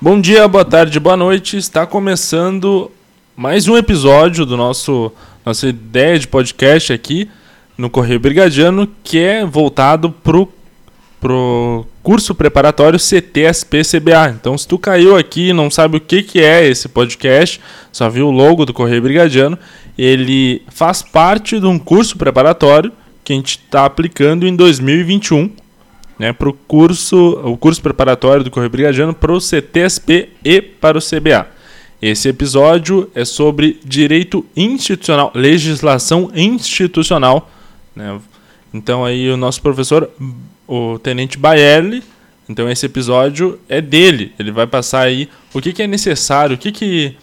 Bom dia, boa tarde, boa noite. Está começando mais um episódio do nosso nossa ideia de podcast aqui no Correio Brigadiano, que é voltado pro pro curso preparatório CTSP-CBA. Então, se tu caiu aqui e não sabe o que, que é esse podcast, só viu o logo do Correio Brigadiano, ele faz parte de um curso preparatório que a gente está aplicando em 2021 né, para o curso, o curso preparatório do Correio Brigadiano para o CTSP e para o CBA. Esse episódio é sobre direito institucional, legislação institucional. Né? Então aí o nosso professor, o Tenente Baerle, então esse episódio é dele. Ele vai passar aí o que, que é necessário, o que que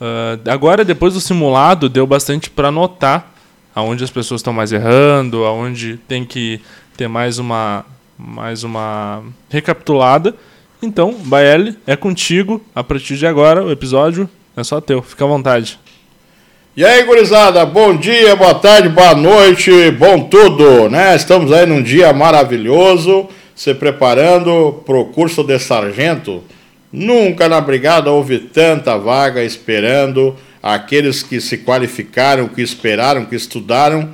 uh, agora depois do simulado deu bastante para notar aonde as pessoas estão mais errando, aonde tem que ter mais uma mais uma recapitulada. Então, Baeli, é contigo. A partir de agora, o episódio é só teu. Fica à vontade. E aí, gurizada, bom dia, boa tarde, boa noite, bom tudo, né? Estamos aí num dia maravilhoso, se preparando para o curso de sargento. Nunca na brigada houve tanta vaga esperando aqueles que se qualificaram, que esperaram, que estudaram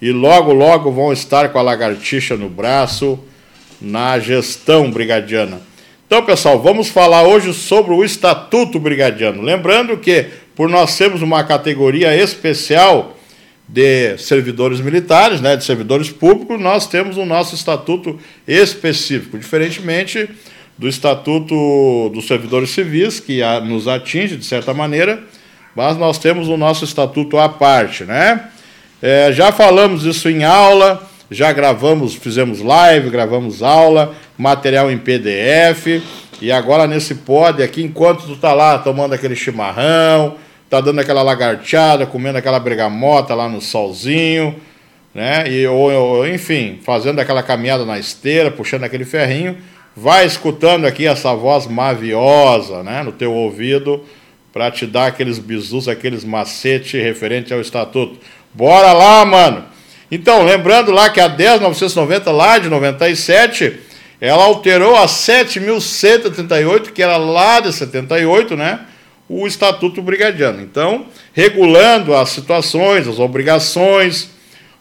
e logo, logo vão estar com a lagartixa no braço na gestão brigadiana. Então, pessoal, vamos falar hoje sobre o Estatuto Brigadiano. Lembrando que, por nós termos uma categoria especial de servidores militares, né, de servidores públicos, nós temos o nosso estatuto específico, diferentemente do estatuto dos servidores civis, que nos atinge de certa maneira, mas nós temos o nosso estatuto à parte, né? É, já falamos isso em aula, já gravamos, fizemos live, gravamos aula, material em PDF. E agora nesse pod aqui, enquanto tu tá lá tomando aquele chimarrão, tá dando aquela lagarteada, comendo aquela bergamota lá no solzinho, né? E, ou, ou, enfim, fazendo aquela caminhada na esteira, puxando aquele ferrinho, vai escutando aqui essa voz maviosa, né, no teu ouvido, para te dar aqueles bisus, aqueles macetes referente ao estatuto. Bora lá, mano! Então, lembrando lá que a 10.990, lá de 97, ela alterou a 7.138, que era lá de 78, né? O Estatuto Brigadiano. Então, regulando as situações, as obrigações,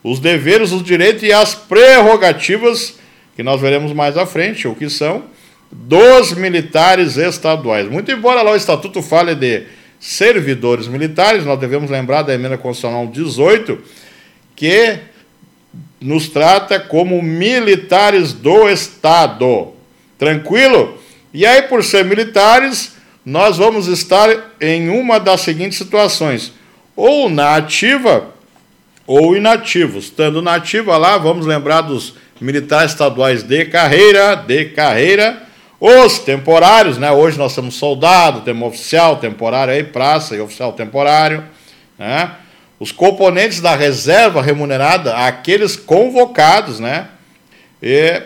os deveres, os direitos e as prerrogativas, que nós veremos mais à frente, o que são, dos militares estaduais. Muito embora lá o Estatuto fale de servidores militares, nós devemos lembrar da emenda constitucional 18, que nos trata como militares do Estado. Tranquilo? E aí, por ser militares, nós vamos estar em uma das seguintes situações: ou na ativa ou inativos. Estando na ativa lá, vamos lembrar dos militares estaduais de carreira, de carreira, os temporários, né? Hoje nós temos soldado, temos oficial temporário aí, praça e oficial temporário, né? Os componentes da reserva remunerada, aqueles convocados, né?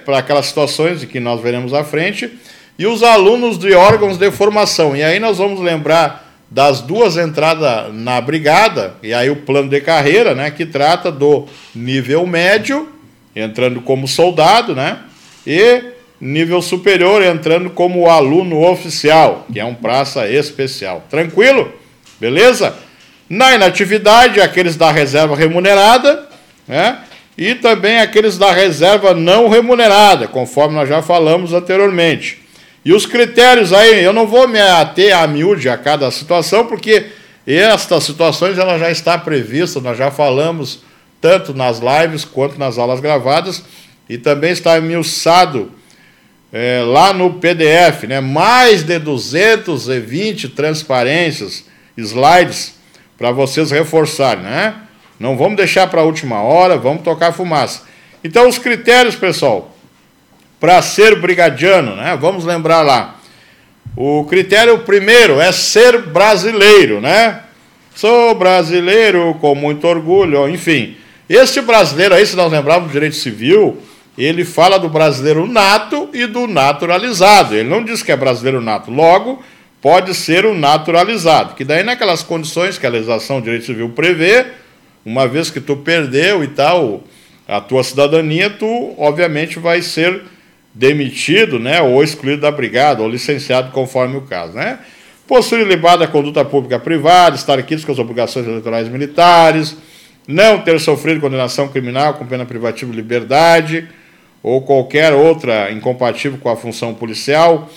Para aquelas situações que nós veremos à frente, e os alunos de órgãos de formação. E aí nós vamos lembrar das duas entradas na brigada, e aí o plano de carreira, né? Que trata do nível médio, entrando como soldado, né? E nível superior, entrando como aluno oficial, que é um praça especial. Tranquilo? Beleza? Na inatividade, aqueles da reserva remunerada, né? E também aqueles da reserva não remunerada, conforme nós já falamos anteriormente. E os critérios aí, eu não vou me ater a miúde a cada situação, porque estas situações ela já está prevista, nós já falamos tanto nas lives quanto nas aulas gravadas, e também está emilçado é, lá no PDF, né? mais de 220 transparências, slides, para vocês reforçarem, né? Não vamos deixar para a última hora, vamos tocar fumaça. Então, os critérios, pessoal, para ser brigadiano, né? Vamos lembrar lá. O critério primeiro é ser brasileiro, né? Sou brasileiro com muito orgulho, enfim. Este brasileiro aí, se nós lembrarmos do direito civil, ele fala do brasileiro nato e do naturalizado. Ele não diz que é brasileiro nato. Logo, pode ser o naturalizado, que daí naquelas condições que a legislação do direito civil prevê, uma vez que tu perdeu e tal a tua cidadania, tu obviamente vai ser demitido, né, ou excluído da brigada, ou licenciado conforme o caso, né? Possuir ilibada conduta pública privada, estar quites com as obrigações eleitorais militares, não ter sofrido condenação criminal com pena privativa de liberdade ou qualquer outra incompatível com a função policial,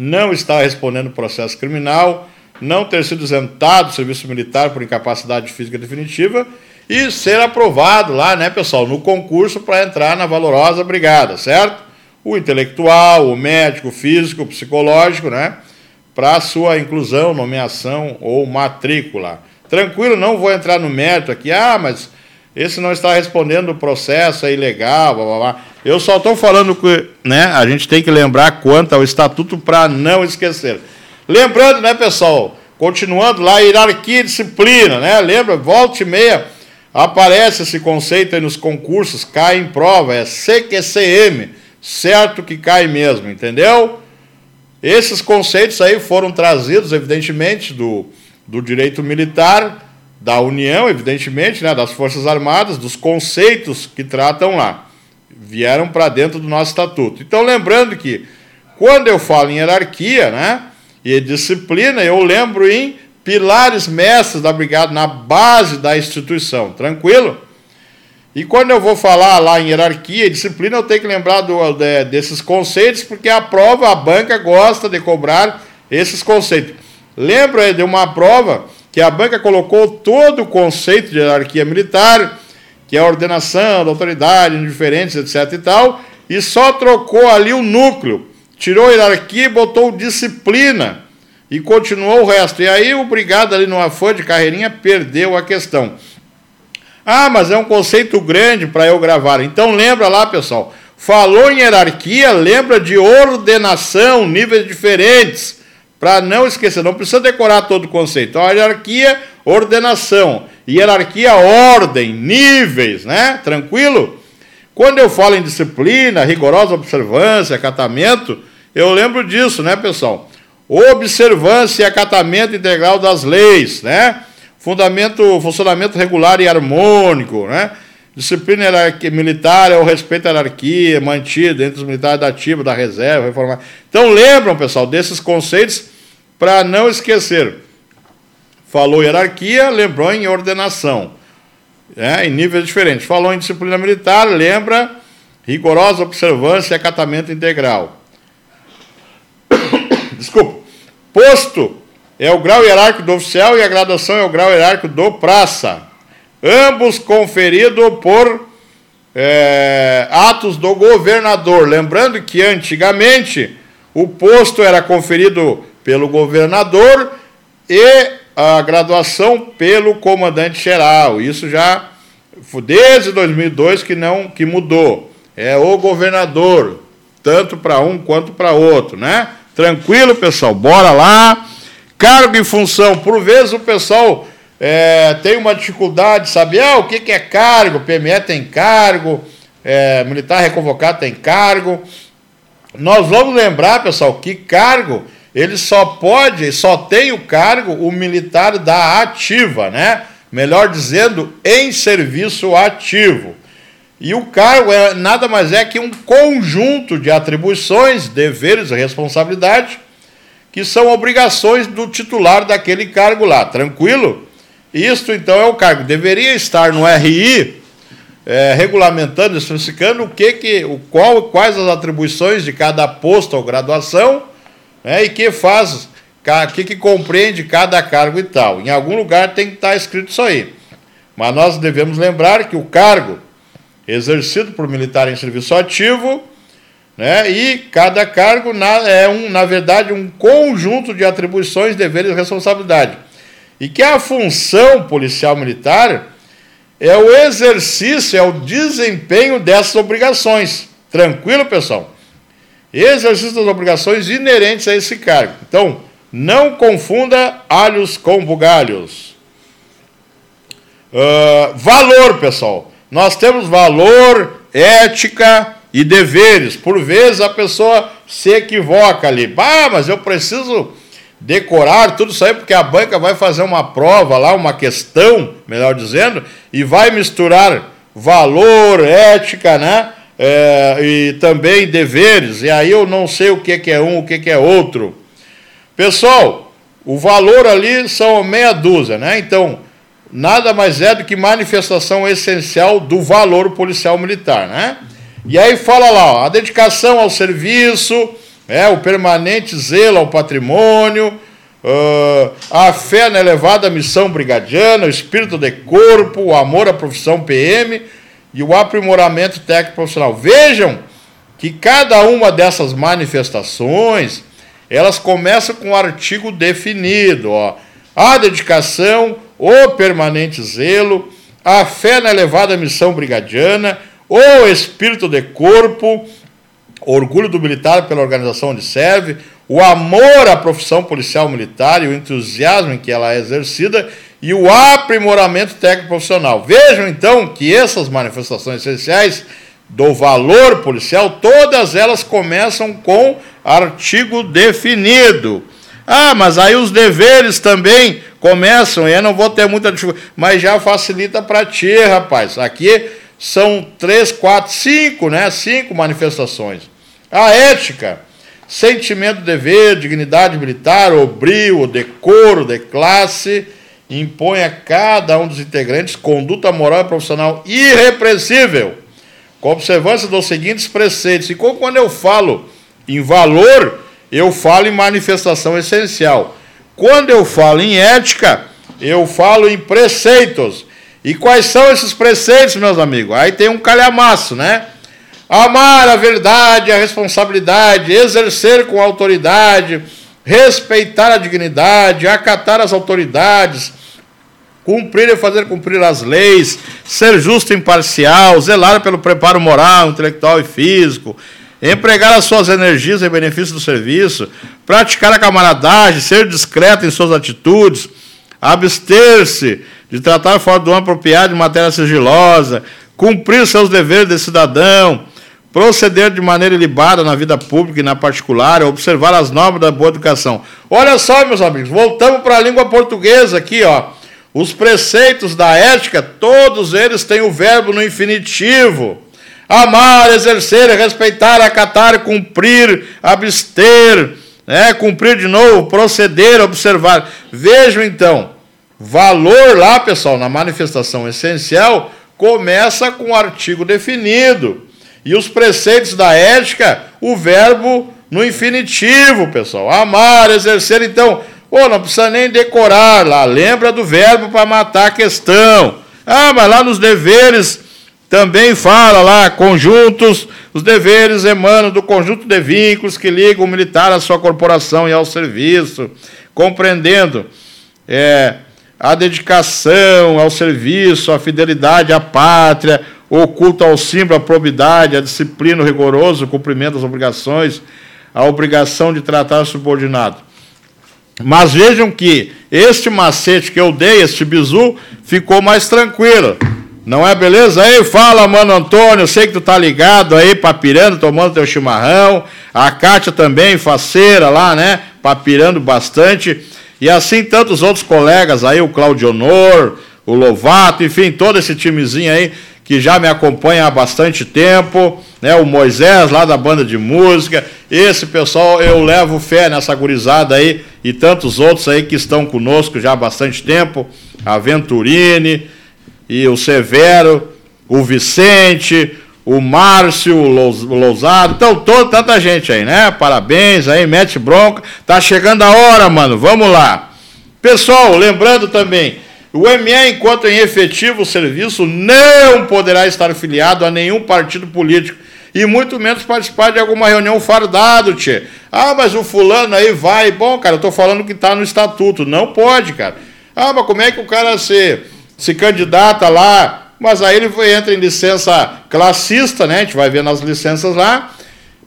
não estar respondendo processo criminal, não ter sido isentado do serviço militar por incapacidade física definitiva e ser aprovado lá, né, pessoal, no concurso para entrar na valorosa brigada, certo? O intelectual, o médico, o físico, o psicológico, né, para sua inclusão, nomeação ou matrícula. Tranquilo, não vou entrar no mérito aqui, ah, mas esse não está respondendo o processo, é ilegal, blá blá blá. Eu só estou falando que né, a gente tem que lembrar quanto ao estatuto para não esquecer. Lembrando, né, pessoal, continuando lá, hierarquia e disciplina, né? Lembra, volta e meia, aparece esse conceito aí nos concursos, cai em prova, é CQCM, certo que cai mesmo, entendeu? Esses conceitos aí foram trazidos, evidentemente, do, do direito militar, da União, evidentemente, né, das Forças Armadas, dos conceitos que tratam lá. Vieram para dentro do nosso estatuto. Então, lembrando que, quando eu falo em hierarquia, né, e disciplina, eu lembro em pilares mestres da brigada, na base da instituição, tranquilo? E quando eu vou falar lá em hierarquia e disciplina, eu tenho que lembrar do, de, desses conceitos, porque a prova, a banca gosta de cobrar esses conceitos. Lembra de uma prova que a banca colocou todo o conceito de hierarquia militar, que é a ordenação da autoridade, indiferentes, etc e tal, e só trocou ali o núcleo tirou a hierarquia e botou disciplina e continuou o resto. E aí o brigado ali no afã de carreirinha perdeu a questão. Ah, mas é um conceito grande para eu gravar. Então lembra lá, pessoal. Falou em hierarquia, lembra de ordenação, níveis diferentes. Para não esquecer, não precisa decorar todo o conceito. Então, hierarquia, ordenação. Hierarquia, ordem, níveis, né? Tranquilo? Quando eu falo em disciplina, rigorosa observância, acatamento, eu lembro disso, né, pessoal? Observância e acatamento integral das leis, né? Fundamento, funcionamento regular e harmônico, né? Disciplina militar é o respeito à hierarquia mantido entre os militares da ativa, da reserva, reformar. Então lembram, pessoal, desses conceitos para não esquecer. Falou hierarquia, lembrou em ordenação, é, em níveis diferentes. Falou em disciplina militar, lembra rigorosa observância e acatamento integral. Desculpa. Posto é o grau hierárquico do oficial e a graduação é o grau hierárquico do praça. Ambos conferidos por é, atos do governador. Lembrando que antigamente o posto era conferido pelo governador e a graduação pelo comandante geral. Isso já desde 2002 que não que mudou. É o governador, tanto para um quanto para outro, né? Tranquilo, pessoal? Bora lá. Cargo e função. Por vezes o pessoal é, tem uma dificuldade de saber ah, o que, que é cargo. PME tem cargo, é, militar reconvocado tem cargo. Nós vamos lembrar, pessoal, que cargo ele só pode, só tem o cargo o militar da ativa, né? Melhor dizendo, em serviço ativo. E o cargo é nada mais é que um conjunto de atribuições, deveres e responsabilidade que são obrigações do titular daquele cargo lá, tranquilo? Isto então é o cargo. Deveria estar no RI é, regulamentando, especificando o que, que o qual, quais as atribuições de cada posto ou graduação né, e que faz, o que, que compreende cada cargo e tal. Em algum lugar tem que estar escrito isso aí. Mas nós devemos lembrar que o cargo exercido por militar em serviço ativo, né? E cada cargo na, é um, na verdade, um conjunto de atribuições, deveres e responsabilidade. E que a função policial militar é o exercício, é o desempenho dessas obrigações. Tranquilo, pessoal? Exercício das obrigações inerentes a esse cargo. Então, não confunda alhos com bugalhos. Uh, valor, pessoal. Nós temos valor, ética e deveres. Por vezes a pessoa se equivoca ali. Ah, mas eu preciso decorar tudo isso aí, porque a banca vai fazer uma prova lá, uma questão, melhor dizendo, e vai misturar valor, ética, né? é, e também deveres, e aí eu não sei o que, que é um, o que, que é outro. Pessoal, o valor ali são meia dúzia, né? Então, nada mais é do que manifestação essencial do valor policial militar, né? E aí fala lá, ó, a dedicação ao serviço, é, o permanente zelo ao patrimônio, uh, a fé na elevada missão brigadiana, o espírito de corpo, o amor à profissão PM e o aprimoramento técnico profissional. Vejam que cada uma dessas manifestações, elas começam com um artigo definido, ó. A dedicação, o permanente zelo, a fé na elevada missão brigadiana, o espírito de corpo, orgulho do militar pela organização onde serve, o amor à profissão policial militar e o entusiasmo em que ela é exercida e o aprimoramento técnico profissional. Vejam então que essas manifestações essenciais do valor policial, todas elas começam com artigo definido. Ah, mas aí os deveres também começam, e eu não vou ter muita dificuldade, mas já facilita para ti, rapaz. Aqui são três, quatro, cinco, né? Cinco manifestações. A ética, sentimento de dever, dignidade militar, o brio, decoro de classe, impõe a cada um dos integrantes conduta moral e profissional irrepreensível, com observância dos seguintes preceitos. E quando eu falo em valor, eu falo em manifestação essencial. Quando eu falo em ética, eu falo em preceitos. E quais são esses preceitos, meus amigos? Aí tem um calhamaço, né? Amar a verdade, a responsabilidade, exercer com autoridade, respeitar a dignidade, acatar as autoridades, cumprir e fazer cumprir as leis, ser justo e imparcial, zelar pelo preparo moral, intelectual e físico, empregar as suas energias em benefício do serviço, praticar a camaradagem, ser discreto em suas atitudes, abster-se de tratar fora do apropriado de matéria sigilosa, cumprir seus deveres de cidadão, proceder de maneira ilibada na vida pública e na particular, observar as normas da boa educação. Olha só, meus amigos, voltamos para a língua portuguesa aqui, ó. Os preceitos da ética, todos eles têm o verbo no infinitivo. Amar, exercer, respeitar, acatar, cumprir, abster, né? cumprir de novo, proceder, observar. Vejam então, valor lá, pessoal, na manifestação essencial, começa com o artigo definido. E os preceitos da ética, o verbo no infinitivo, pessoal. Amar, exercer, então, Pô, não precisa nem decorar lá, lembra do verbo para matar a questão. Ah, mas lá nos deveres também fala lá, conjuntos, os deveres emanam do conjunto de vínculos que ligam o militar à sua corporação e ao serviço, compreendendo é, a dedicação ao serviço, a fidelidade à pátria, o culto ao símbolo, a probidade, a disciplina, o rigoroso o cumprimento das obrigações, a obrigação de tratar o subordinado. Mas vejam que este macete que eu dei, este bizu, ficou mais tranquilo. Não é beleza? Aí fala, mano Antônio, sei que tu tá ligado aí, papirando, tomando teu chimarrão. A Kátia também, faceira lá, né? Papirando bastante. E assim tantos outros colegas aí, o Claudio Honor, o Lovato, enfim, todo esse timezinho aí que já me acompanha há bastante tempo, né? O Moisés lá da banda de música. Esse pessoal, eu levo fé nessa gurizada aí e tantos outros aí que estão conosco já há bastante tempo, a Venturini e o Severo, o Vicente, o Márcio, Lousado, então toda tanta gente aí, né? Parabéns aí, mete bronca. Tá chegando a hora, mano. Vamos lá. Pessoal, lembrando também, o ME, enquanto em efetivo serviço, não poderá estar filiado a nenhum partido político e muito menos participar de alguma reunião fardado, tchê. Ah, mas o fulano aí vai. Bom, cara, eu tô falando que tá no estatuto. Não pode, cara. Ah, mas como é que o cara se, se candidata lá? Mas aí ele entra em licença classista, né? A gente vai ver nas licenças lá.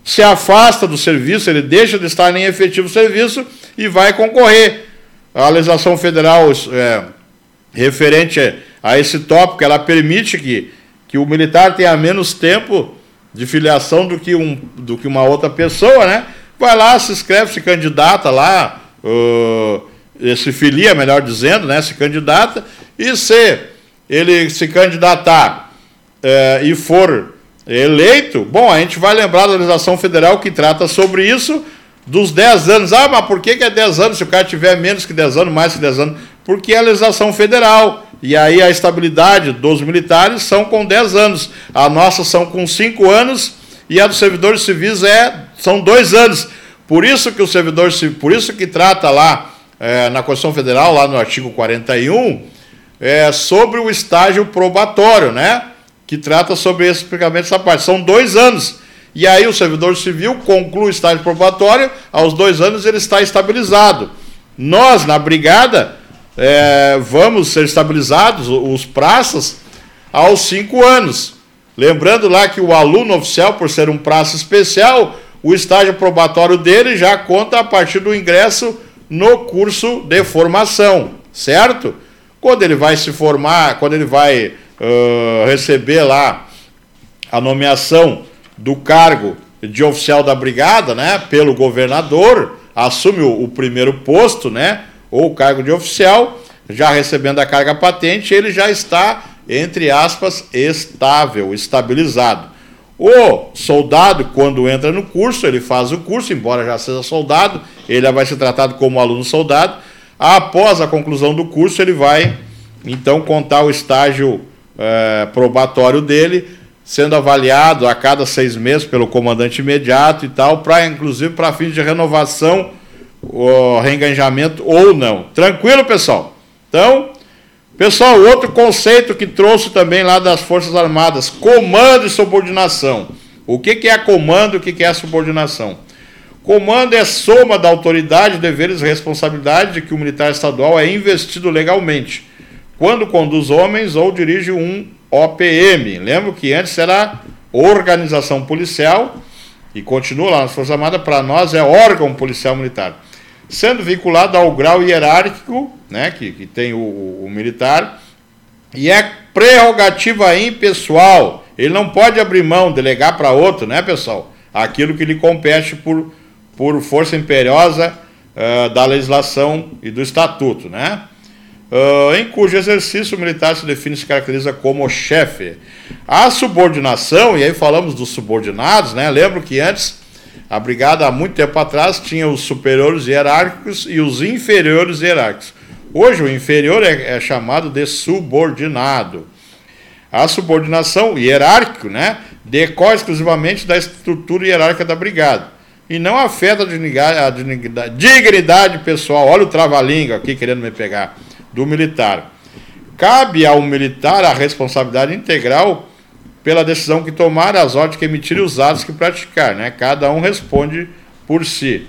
Se afasta do serviço, ele deixa de estar em efetivo serviço e vai concorrer. A legislação federal é, referente a esse tópico, ela permite que, que o militar tenha menos tempo de filiação do que, um, do que uma outra pessoa, né? Vai lá, se inscreve, se candidata lá, uh, se filia, melhor dizendo, né? Se candidata, e se ele se candidatar uh, e for eleito, bom, a gente vai lembrar da legislação federal que trata sobre isso, dos 10 anos. Ah, mas por que, que é 10 anos se o cara tiver menos que 10 anos, mais que 10 anos? Porque é a legislação federal. E aí a estabilidade dos militares são com 10 anos. A nossa são com 5 anos e a dos servidores civis é, são 2 anos. Por isso que o servidor por isso que trata lá é, na Constituição Federal, lá no artigo 41, é, sobre o estágio probatório, né? Que trata sobre explicamente essa parte. São dois anos. E aí o servidor civil conclui o estágio probatório, aos dois anos ele está estabilizado. Nós, na brigada, é, vamos ser estabilizados, os praças, aos cinco anos. Lembrando lá que o aluno oficial, por ser um praça especial, o estágio probatório dele já conta a partir do ingresso no curso de formação, certo? Quando ele vai se formar, quando ele vai uh, receber lá a nomeação do cargo de oficial da brigada, né, pelo governador, assume o, o primeiro posto, né, ou o cargo de oficial, já recebendo a carga patente, ele já está, entre aspas, estável, estabilizado. O soldado, quando entra no curso, ele faz o curso, embora já seja soldado, ele vai ser tratado como aluno soldado. Após a conclusão do curso, ele vai então contar o estágio é, probatório dele, sendo avaliado a cada seis meses pelo comandante imediato e tal, para inclusive para fins de renovação, o reenganjamento ou não. Tranquilo, pessoal? Então, pessoal, outro conceito que trouxe também lá das Forças Armadas, comando e subordinação. O que, que é comando e o que, que é subordinação? Comando é soma da autoridade, deveres e responsabilidade de que o militar estadual é investido legalmente, quando conduz homens ou dirige um OPM. Lembro que antes era organização policial e continua lá nas Forças Armadas, para nós é órgão policial militar. Sendo vinculado ao grau hierárquico, né, que, que tem o, o, o militar, e é prerrogativa impessoal. Ele não pode abrir mão, delegar para outro, né, pessoal? Aquilo que lhe compete por, por força imperiosa uh, da legislação e do estatuto, né? uh, em cujo exercício o militar se define e se caracteriza como chefe. A subordinação, e aí falamos dos subordinados, né? Lembro que antes a brigada, há muito tempo atrás, tinha os superiores hierárquicos e os inferiores hierárquicos. Hoje o inferior é, é chamado de subordinado. A subordinação hierárquico, né, decorre exclusivamente da estrutura hierárquica da brigada e não afeta a dignidade pessoal. Olha o trava-língua aqui querendo me pegar do militar. Cabe ao militar a responsabilidade integral pela decisão que tomar, as ordens que emitir e os atos que praticar. Né? Cada um responde por si.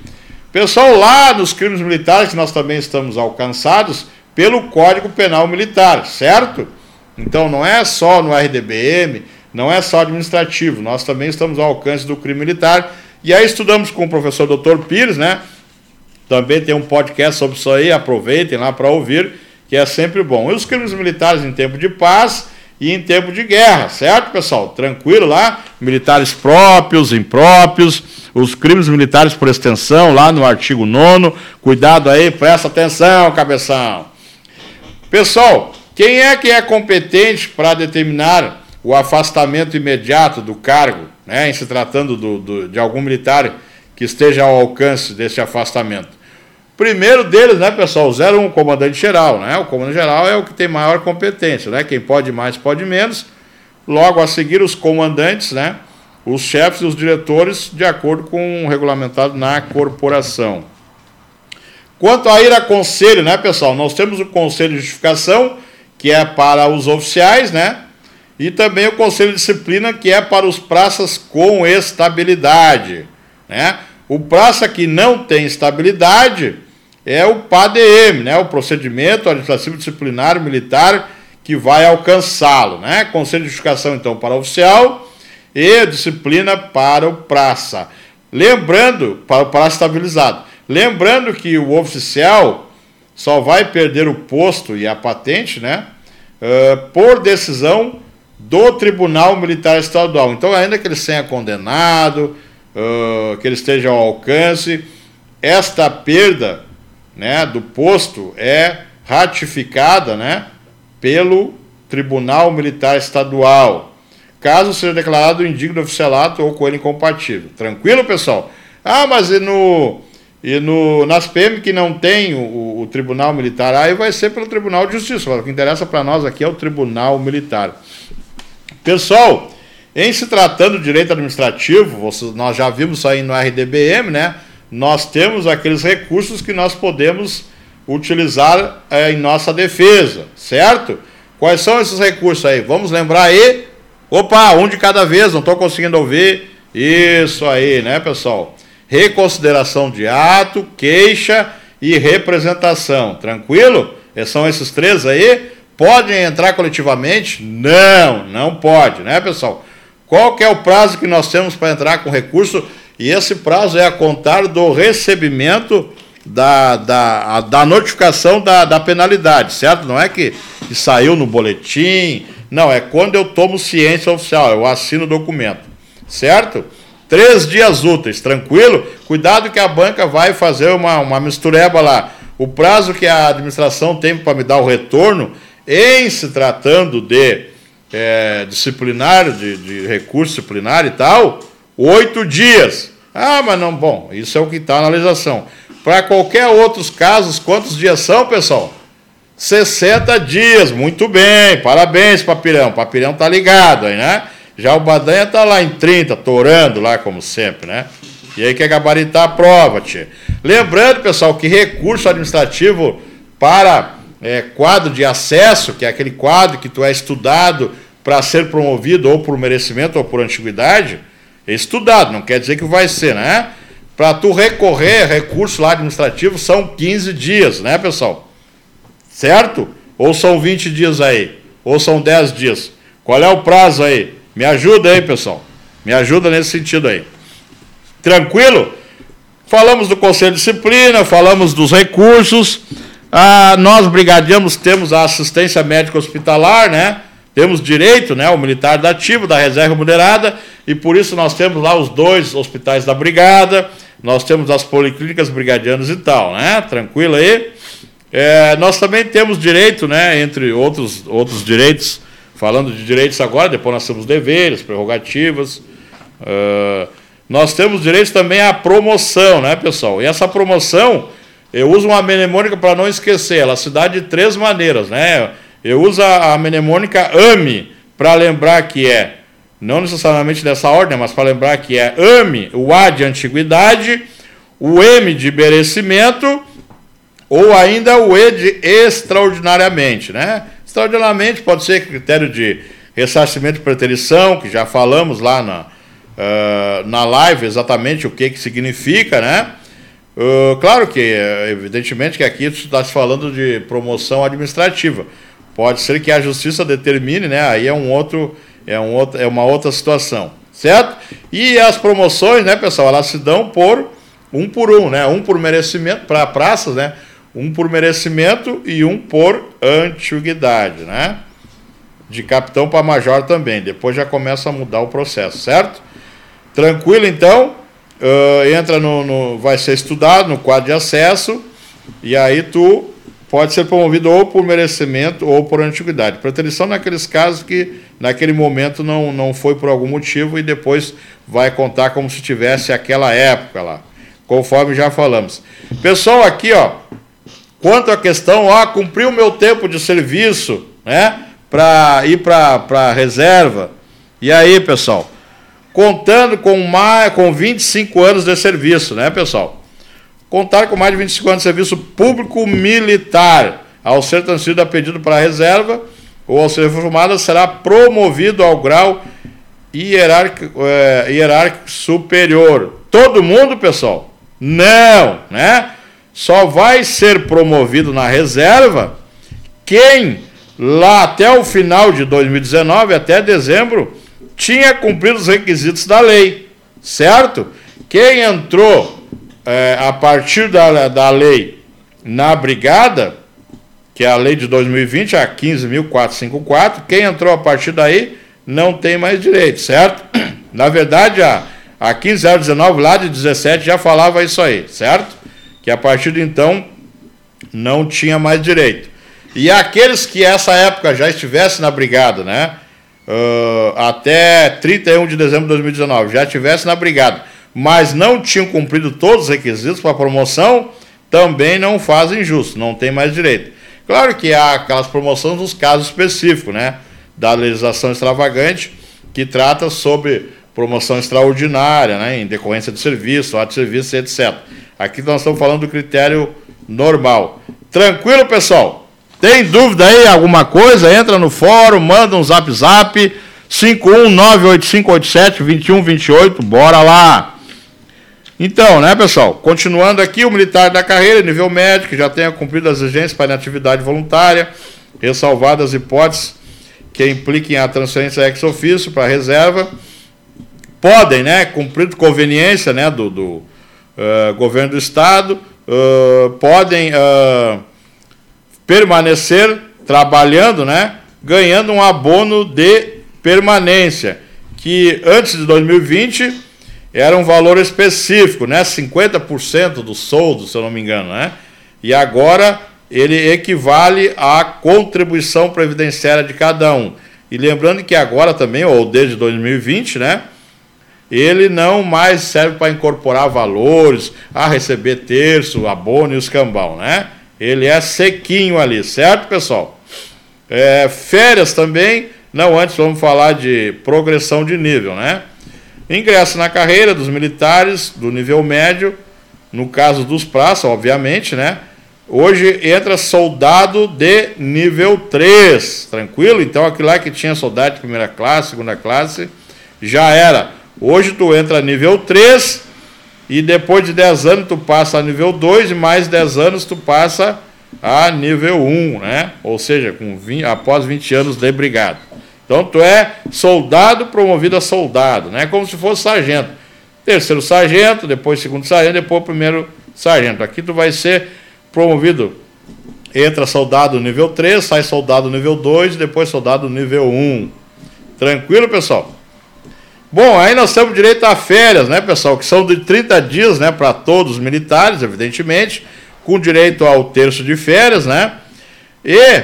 Pessoal, lá nos crimes militares, que nós também estamos alcançados pelo Código Penal Militar, certo? Então não é só no RDBM, não é só administrativo, nós também estamos ao alcance do crime militar. E aí estudamos com o professor Dr. Pires, né? Também tem um podcast sobre isso aí, aproveitem lá para ouvir que é sempre bom. E os crimes militares em tempo de paz e em tempo de guerra, certo, pessoal? Tranquilo lá? Militares próprios, impróprios, os crimes militares por extensão, lá no artigo 9. Cuidado aí, presta atenção, cabeção. Pessoal, quem é que é competente para determinar o afastamento imediato do cargo, né, em se tratando do, do, de algum militar que esteja ao alcance desse afastamento? Primeiro deles, né, pessoal, 01, comandante geral, né? O comandante geral é o que tem maior competência, né? Quem pode mais, pode menos. Logo a seguir, os comandantes, né? Os chefes e os diretores, de acordo com o regulamentado na corporação. Quanto a ir a conselho, né, pessoal? Nós temos o conselho de justificação, que é para os oficiais, né? E também o conselho de disciplina, que é para os praças com estabilidade, né? O praça que não tem estabilidade, é o PADM, né, o procedimento administrativo disciplinar militar que vai alcançá-lo, né? Conselho de justificação então para oficial e disciplina para o praça. Lembrando, para o praça estabilizado. Lembrando que o oficial só vai perder o posto e a patente, né? Uh, por decisão do Tribunal Militar Estadual. Então, ainda que ele seja condenado, uh, que ele esteja ao alcance, esta perda né, do posto é ratificada né, pelo Tribunal Militar Estadual. caso seja declarado indigno oficialato ou com ele incompatível. Tranquilo, pessoal? Ah, mas e no e no, nas PM que não tem o, o, Tribunal Militar, aí vai ser pelo Tribunal de Justiça. O que interessa para nós aqui é o Tribunal Militar. Pessoal, em se tratando de direito administrativo, nós já vimos aí no RDBM, né? Nós temos aqueles recursos que nós podemos utilizar é, em nossa defesa, certo? Quais são esses recursos aí? Vamos lembrar aí. Opa, um de cada vez, não estou conseguindo ouvir. Isso aí, né, pessoal? reconsideração de ato, queixa e representação. Tranquilo? São esses três aí? Podem entrar coletivamente? Não, não pode, né, pessoal? Qual que é o prazo que nós temos para entrar com recurso? E esse prazo é a contar do recebimento da, da, da notificação da, da penalidade, certo? Não é que, que saiu no boletim, não, é quando eu tomo ciência oficial, eu assino o documento, certo? Três dias úteis, tranquilo? Cuidado que a banca vai fazer uma, uma mistureba lá. O prazo que a administração tem para me dar o retorno, em se tratando de é, disciplinar, de, de recurso disciplinar e tal, oito dias. Ah, mas não, bom, isso é o que está na legislação. Para qualquer outros casos, quantos dias são, pessoal? 60 dias, muito bem, parabéns, Papirão. Papirão tá ligado aí, né? Já o Badanha está lá em 30, torando lá, como sempre, né? E aí quer gabaritar a prova, tia. Lembrando, pessoal, que recurso administrativo para é, quadro de acesso, que é aquele quadro que tu é estudado para ser promovido ou por merecimento ou por antiguidade, é estudado, não quer dizer que vai ser, né? Para tu recorrer recurso lá administrativo são 15 dias, né, pessoal? Certo? Ou são 20 dias aí? Ou são 10 dias? Qual é o prazo aí? Me ajuda aí, pessoal. Me ajuda nesse sentido aí. Tranquilo? Falamos do Conselho de Disciplina, falamos dos recursos. Ah, nós, brigadianos, temos a assistência médica hospitalar, né? Temos direito, né? O militar da ativo, da reserva moderada, e por isso nós temos lá os dois hospitais da brigada, nós temos as policlínicas brigadianas e tal, né? Tranquilo aí? É, nós também temos direito, né? Entre outros, outros direitos Falando de direitos agora, depois nós temos deveres, prerrogativas. Uh, nós temos direitos também à promoção, né, pessoal? E essa promoção, eu uso uma mnemônica para não esquecer, ela se dá de três maneiras, né? Eu uso a, mnemônica AME para lembrar que é, não necessariamente dessa ordem, mas para lembrar que é AME, o A de antiguidade, o M de merecimento, ou ainda o E de extraordinariamente, né? Extraordinariamente, pode ser critério de ressarcimento de preterição, que já falamos lá na, uh, na live exatamente o que, que significa, né? Uh, claro que, evidentemente, que aqui está se falando de promoção administrativa. Pode ser que a justiça determine, né? Aí é um outro, é um outro, é uma outra situação, certo? E as promoções, né, pessoal, elas se dão por um por um, né? Um por merecimento para praças, né? Um por merecimento e um por antiguidade, né? De capitão para major também. Depois já começa a mudar o processo, certo? Tranquilo, então? Uh, entra no, no, Vai ser estudado no quadro de acesso. E aí tu pode ser promovido ou por merecimento ou por antiguidade. Preterição naqueles casos que naquele momento não, não foi por algum motivo e depois vai contar como se tivesse aquela época lá, conforme já falamos. Pessoal, aqui ó, Quanto à questão, ó, cumpri o meu tempo de serviço, né? Para ir para a reserva. E aí, pessoal? Contando com, mais, com 25 anos de serviço, né, pessoal? Contar com mais de 25 anos de serviço público militar, ao ser transferido a pedido para a reserva ou ao ser reformado, será promovido ao grau hierárquico, é, hierárquico superior. Todo mundo, pessoal? Não, né? só vai ser promovido na reserva quem lá até o final de 2019, até dezembro, tinha cumprido os requisitos da lei, certo? Quem entrou é, a partir da, da lei na brigada, que é a lei de 2020, a 15.454, quem entrou a partir daí não tem mais direito, certo? Na verdade, a, a 15.019 lá de 17 já falava isso aí, certo? que a partir de então não tinha mais direito. E aqueles que essa época já estivessem na brigada, né? Uh, até 31 de dezembro de 2019 já estivesse na brigada, mas não tinham cumprido todos os requisitos para promoção, também não fazem justo, não tem mais direito. Claro que há aquelas promoções nos casos específicos, né? Da legislação extravagante, que trata sobre promoção extraordinária, né? Em decorrência de serviço, ato de serviço, etc. Aqui nós estamos falando do critério normal. Tranquilo, pessoal? Tem dúvida aí, alguma coisa? Entra no fórum, manda um zap zap. 51985872128, bora lá! Então, né, pessoal? Continuando aqui, o militar da carreira, nível médio, que já tenha cumprido as exigências para inatividade voluntária, ressalvadas hipóteses que impliquem a transferência ex ofício para reserva, podem, né, cumprir conveniência né, do, do uh, governo do Estado, uh, podem uh, permanecer trabalhando, né, ganhando um abono de permanência, que antes de 2020 era um valor específico, né? 50% do soldo, se eu não me engano, né? E agora ele equivale à contribuição previdenciária de cada um. E lembrando que agora também, ou desde 2020, né? Ele não mais serve para incorporar valores, a receber terço, abono e os cambal, né? Ele é sequinho ali, certo, pessoal? É, férias também, não antes vamos falar de progressão de nível, né? Ingressa na carreira dos militares do nível médio, no caso dos praças, obviamente, né? Hoje entra soldado de nível 3, tranquilo? Então aquilo lá que tinha soldado de primeira classe, segunda classe, já era. Hoje tu entra nível 3 e depois de 10 anos tu passa a nível 2 e mais 10 anos tu passa a nível 1, né? Ou seja, com 20, após 20 anos de brigado. Então tu é soldado promovido a soldado, né? Como se fosse sargento. Terceiro sargento, depois segundo sargento, depois primeiro sargento. Aqui tu vai ser promovido. Entra soldado nível 3, sai soldado nível 2, depois soldado nível 1. Tranquilo, pessoal? Bom, aí nós temos direito a férias, né, pessoal? Que são de 30 dias, né, para todos os militares, evidentemente, com direito ao terço de férias, né? E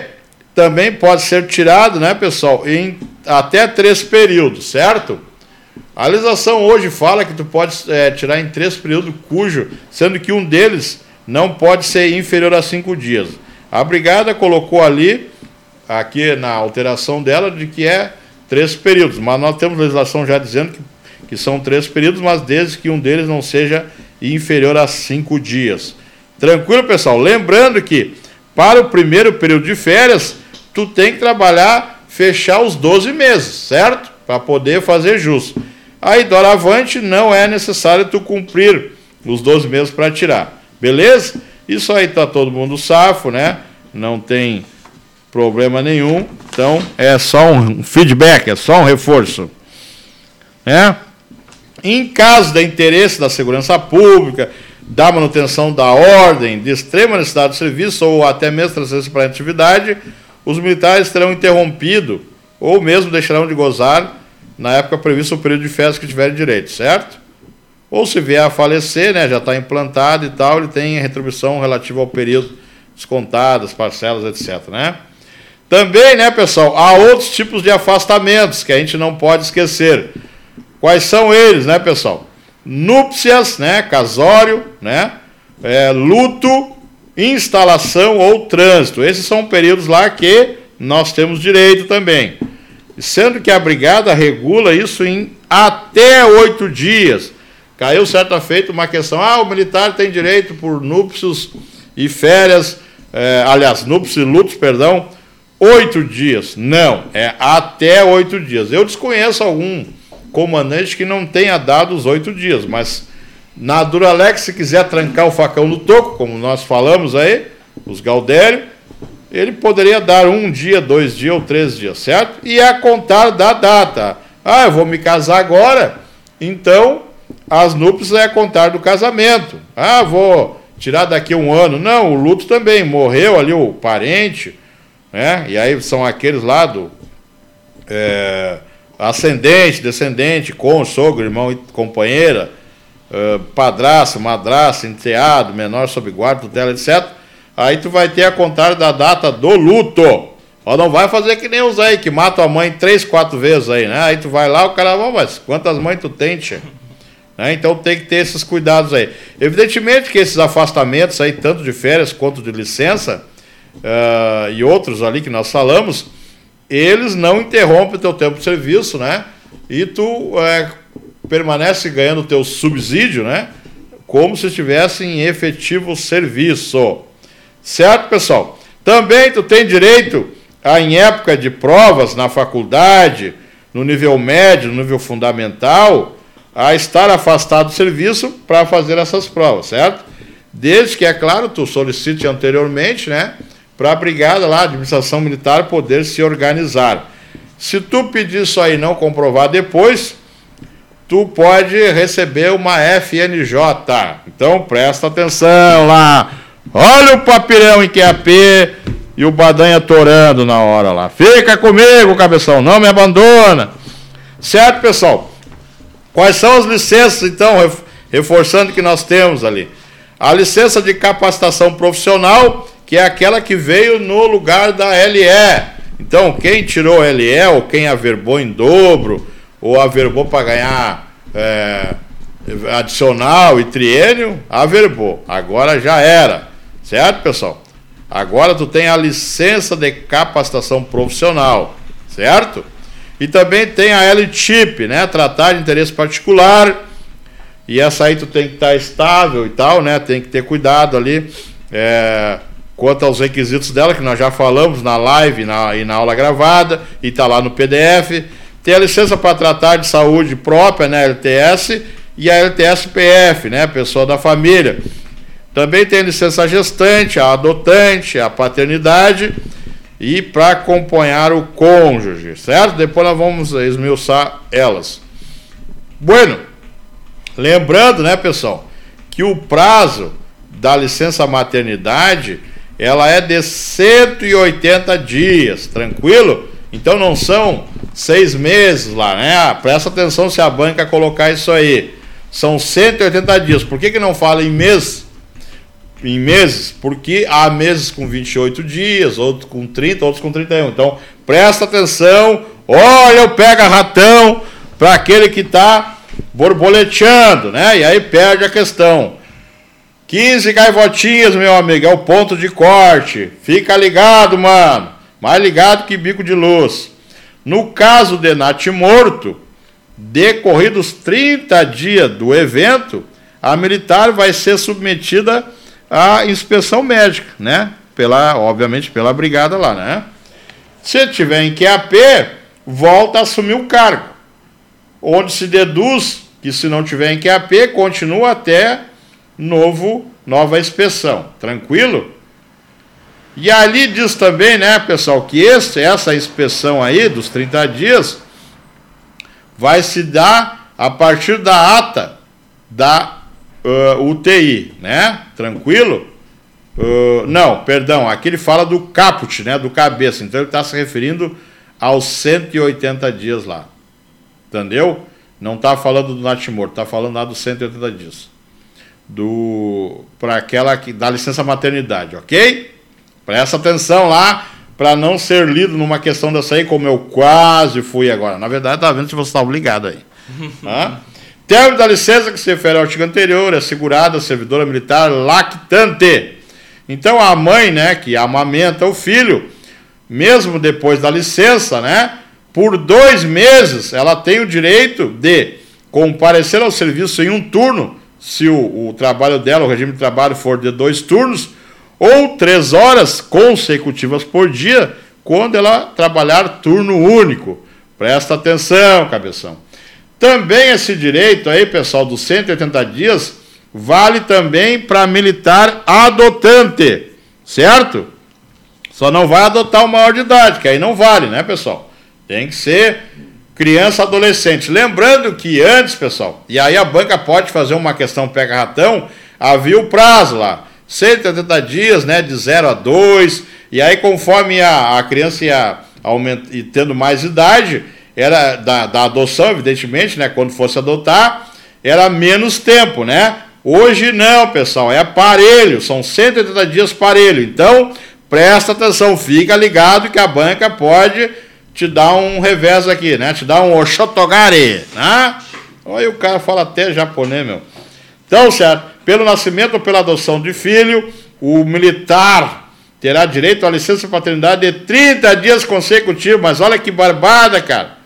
também pode ser tirado, né, pessoal, em até três períodos, certo? A legislação hoje fala que tu pode é, tirar em três períodos, cujo, sendo que um deles não pode ser inferior a cinco dias. A brigada colocou ali, aqui na alteração dela, de que é três períodos, mas nós temos legislação já dizendo que, que são três períodos, mas desde que um deles não seja inferior a cinco dias. Tranquilo, pessoal? Lembrando que para o primeiro período de férias, tu tem que trabalhar, fechar os 12 meses, certo? Para poder fazer justo. Aí, doravante, não é necessário tu cumprir os 12 meses para tirar. Beleza? Isso aí tá todo mundo safo, né? Não tem problema nenhum. Então, é só um feedback, é só um reforço. Né? Em caso de interesse da segurança pública, da manutenção da ordem, de extrema necessidade de serviço ou até mesmo transferência para atividade, os militares terão interrompido ou mesmo deixarão de gozar na época prevista o período de férias que tiverem direito, certo? Ou se vier a falecer, né, já está implantado e tal, ele tem retribuição relativa ao período descontadas, parcelas, etc, né? Também, né, pessoal, há outros tipos de afastamentos que a gente não pode esquecer. Quais são eles, né, pessoal? Núpcias, né, casório, né, é, luto instalação ou trânsito. Esses são períodos lá que nós temos direito também. Sendo que a brigada regula isso em até oito dias. Caiu certa feita uma questão: ah, o militar tem direito por núpcios e férias, é, aliás, núpcios e lutos, perdão, oito dias. Não, é até oito dias. Eu desconheço algum comandante que não tenha dado os oito dias, mas na Duralex, se quiser trancar o facão no toco, como nós falamos aí, os Galdério, ele poderia dar um dia, dois dias ou três dias, certo? E a contar da data. Ah, eu vou me casar agora, então as núpcias é a contar do casamento. Ah, vou tirar daqui um ano. Não, o luto também. Morreu ali o parente, né? E aí são aqueles lá do é, ascendente, descendente, com sogro, irmão e companheira uh, padrasto, madrasta, enteado, menor sob guarda, tutela, etc. Aí tu vai ter a contar da data do luto. Ó, não vai fazer que nem os aí, que matam a mãe três, quatro vezes aí, né? Aí tu vai lá, o cara, oh, mas quantas mães tu tem, tia? Né? Então tem que ter esses cuidados aí. Evidentemente que esses afastamentos aí, tanto de férias quanto de licença, uh, e outros ali que nós falamos, eles não interrompem o teu tempo de serviço, né? E tu é, permanece ganhando o teu subsídio, né? Como se estivesse em efetivo serviço. Certo, pessoal? Também tu tem direito a, em época de provas na faculdade, no nível médio, no nível fundamental, a estar afastado do serviço para fazer essas provas, certo? Desde que, é claro, tu solicite anteriormente, né? Para a brigada lá, a administração militar, poder se organizar. Se tu pedir isso aí e não comprovar depois, tu pode receber uma FNJ. Então presta atenção lá. Olha o papirão em QAP e o Badanha torando na hora lá. Fica comigo, cabeção, não me abandona. Certo, pessoal? Quais são as licenças, então, reforçando que nós temos ali? A licença de capacitação profissional, que é aquela que veio no lugar da LE. Então, quem tirou LE, ou quem averbou em dobro, ou averbou para ganhar é, adicional e triênio, averbou. Agora já era. Certo, pessoal? Agora tu tem a licença de capacitação profissional. Certo? E também tem a L-Chip, né? Tratar de interesse particular. E essa aí tu tem que estar tá estável e tal, né? Tem que ter cuidado ali. É, quanto aos requisitos dela, que nós já falamos na live na, e na aula gravada, e está lá no PDF. Tem a licença para tratar de saúde própria, né? LTS, e a LTS-PF, né? Pessoa da família. Também tem licença gestante, a adotante, a paternidade e para acompanhar o cônjuge, certo? Depois nós vamos esmiuçar elas. Bueno, lembrando, né, pessoal, que o prazo da licença maternidade ela é de 180 dias, tranquilo? Então não são seis meses lá, né? Ah, presta atenção se a banca colocar isso aí. São 180 dias. Por que, que não fala em mês? em meses, porque há meses com 28 dias, outros com 30, outros com 31. Então, presta atenção, olha o pega-ratão para aquele que está borboleteando, né? E aí perde a questão. 15 gaivotinhas, meu amigo, é o ponto de corte. Fica ligado, mano. Mais ligado que bico de luz. No caso de Nath Morto, decorridos 30 dias do evento, a militar vai ser submetida a inspeção médica, né? Pela, obviamente, pela brigada lá, né? Se tiver em QAP, volta a assumir o cargo. Onde se deduz que se não tiver em QAP, continua até novo, nova inspeção. Tranquilo? E ali diz também, né, pessoal, que esse, essa inspeção aí dos 30 dias vai se dar a partir da ata da uh, UTI, né? Tranquilo? Uh, não, perdão, aqui ele fala do caput, né? Do cabeça. Então ele está se referindo aos 180 dias lá. Entendeu? Não está falando do Natimor, está falando lá dos 180 dias. Do para aquela que dá licença maternidade, ok? Presta atenção lá para não ser lido numa questão dessa aí, como eu quase fui agora. Na verdade, tá vendo se você está obrigado aí. ah? Término da licença que se refere ao artigo anterior, é segurada servidora militar lactante. Então a mãe, né, que amamenta o filho, mesmo depois da licença, né, por dois meses, ela tem o direito de comparecer ao serviço em um turno, se o, o trabalho dela, o regime de trabalho for de dois turnos, ou três horas consecutivas por dia, quando ela trabalhar turno único. Presta atenção, cabeção. Também esse direito aí, pessoal, dos 180 dias, vale também para militar adotante, certo? Só não vai adotar o maior de idade, que aí não vale, né, pessoal? Tem que ser criança adolescente. Lembrando que antes, pessoal, e aí a banca pode fazer uma questão pega-ratão, havia o prazo lá, 180 dias, né, de 0 a 2, e aí conforme a, a criança ia aument, e tendo mais idade, era da, da adoção, evidentemente, né? Quando fosse adotar, era menos tempo, né? Hoje não, pessoal, é parelho, são 180 dias parelho. Então, presta atenção, fica ligado que a banca pode te dar um revés aqui, né? Te dar um oshotogari, né? Olha o cara fala até japonês, meu. Então, certo, pelo nascimento ou pela adoção de filho, o militar terá direito à licença paternidade de 30 dias consecutivos, mas olha que barbada, cara.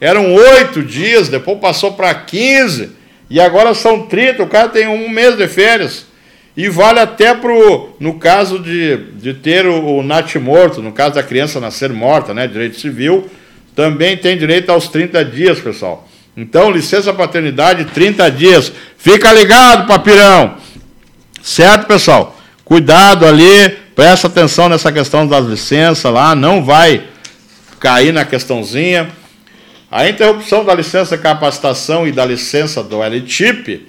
Eram oito dias, depois passou para 15, e agora são 30, o cara tem um mês de férias. E vale até pro, no caso de, de ter o, o NAT morto, no caso da criança nascer morta, né, direito civil, também tem direito aos 30 dias, pessoal. Então, licença paternidade, 30 dias. Fica ligado, papirão. Certo, pessoal? Cuidado ali, presta atenção nessa questão das licenças lá, não vai cair na questãozinha. A interrupção da licença capacitação e da licença do LTIP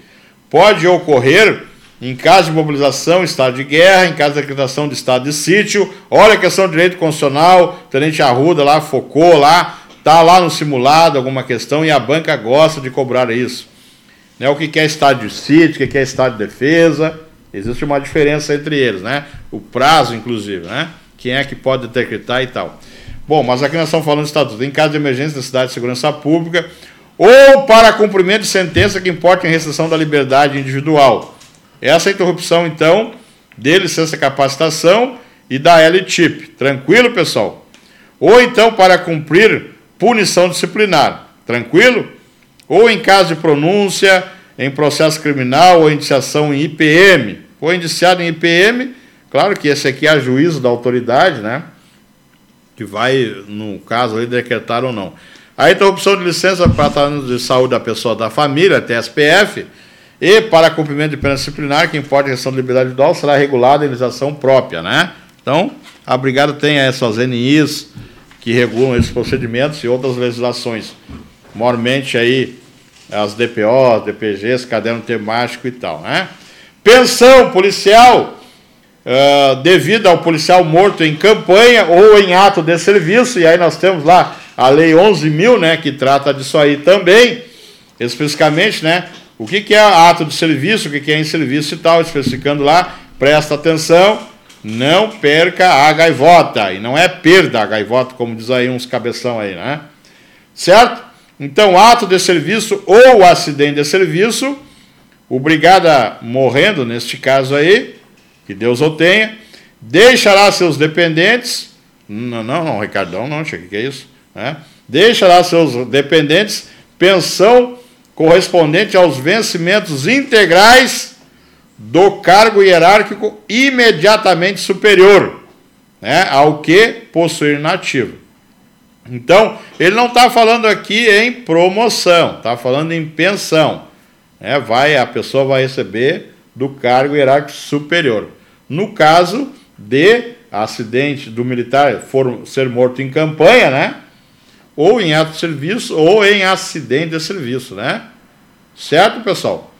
pode ocorrer em caso de mobilização, estado de guerra, em caso de decretação de estado de sítio. Olha a questão de direito constitucional, o Tenente Arruda lá focou lá, está lá no simulado alguma questão e a banca gosta de cobrar isso. Né, o que é estado de sítio, o que é estado de defesa, existe uma diferença entre eles, né? O prazo, inclusive, né? Quem é que pode decretar e tal. Bom, mas aqui nós estamos falando de estatuto. Em caso de emergência da cidade de segurança pública ou para cumprimento de sentença que importe em restrição da liberdade individual. Essa interrupção, então, de licença capacitação e da LTIP. Tranquilo, pessoal? Ou então para cumprir punição disciplinar. Tranquilo? Ou em caso de pronúncia em processo criminal ou indiciação em IPM. Ou indiciado em IPM, claro que esse aqui é a juízo da autoridade, né? que vai, no caso, ali, decretar ou não. A interrupção de licença para tratamento de saúde da pessoa da família, TSPF, e para cumprimento de pena disciplinar, que importa a questão de liberdade individual, será regulada em legislação própria, né? Então, a Brigada tem aí suas NIs que regulam esses procedimentos e outras legislações. Maiormente aí as DPOs, DPGs, caderno temático e tal, né? Pensão policial uh, devido ao policial morto em campanha ou em ato de serviço, e aí nós temos lá a Lei 11 mil, né, que trata disso aí também, especificamente, né, o que, que é ato de serviço, o que, que é em serviço e tal, especificando lá, presta atenção, não perca a gaivota, e não é perda a gaivota, como diz aí uns cabeção aí, né, certo? Então, ato de serviço ou acidente de serviço, o brigada morrendo, neste caso aí, que Deus o tenha, deixará seus dependentes, não, não, não, Ricardão, não, o que é isso? Né? Deixará seus dependentes pensão correspondente aos vencimentos integrais do cargo hierárquico imediatamente superior né, ao que possuir nativo. Então, ele não está falando aqui em promoção, está falando em pensão. Né, vai, a pessoa vai receber do cargo hierárquico superior. No caso de acidente do militar for ser morto em campanha, né? Ou em ato de serviço, ou em acidente de serviço, né? Certo, pessoal?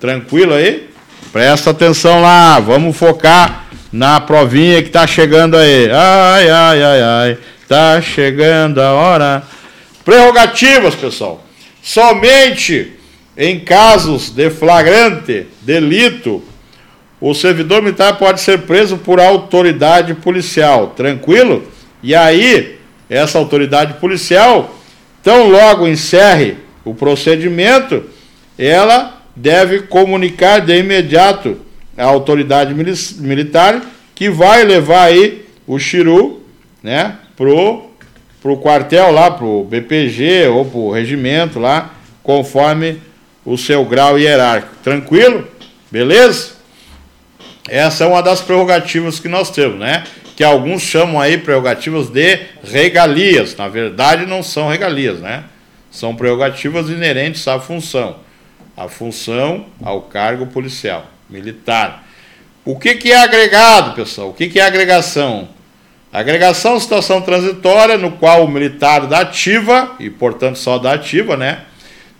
Tranquilo aí? Presta atenção lá, vamos focar na provinha que tá chegando aí. Ai, ai, ai, ai, tá chegando a hora. Prerrogativas, pessoal. Somente em casos de flagrante delito o servidor militar pode ser preso por autoridade policial, tranquilo? E aí, essa autoridade policial, tão logo encerre o procedimento, ela deve comunicar de imediato à autoridade militar que vai levar aí o Chiru, né, pro pro quartel lá, pro BPG ou pro regimento lá, conforme o seu grau hierárquico. Tranquilo? Beleza? Essa é uma das prerrogativas que nós temos, né? Que alguns chamam aí prerrogativas de regalias. Na verdade, não são regalias, né? São prerrogativas inerentes à função. A função ao cargo policial, militar. O que, que é agregado, pessoal? O que, que é agregação? Agregação é situação transitória no qual o militar da ativa, e portanto só da ativa, né?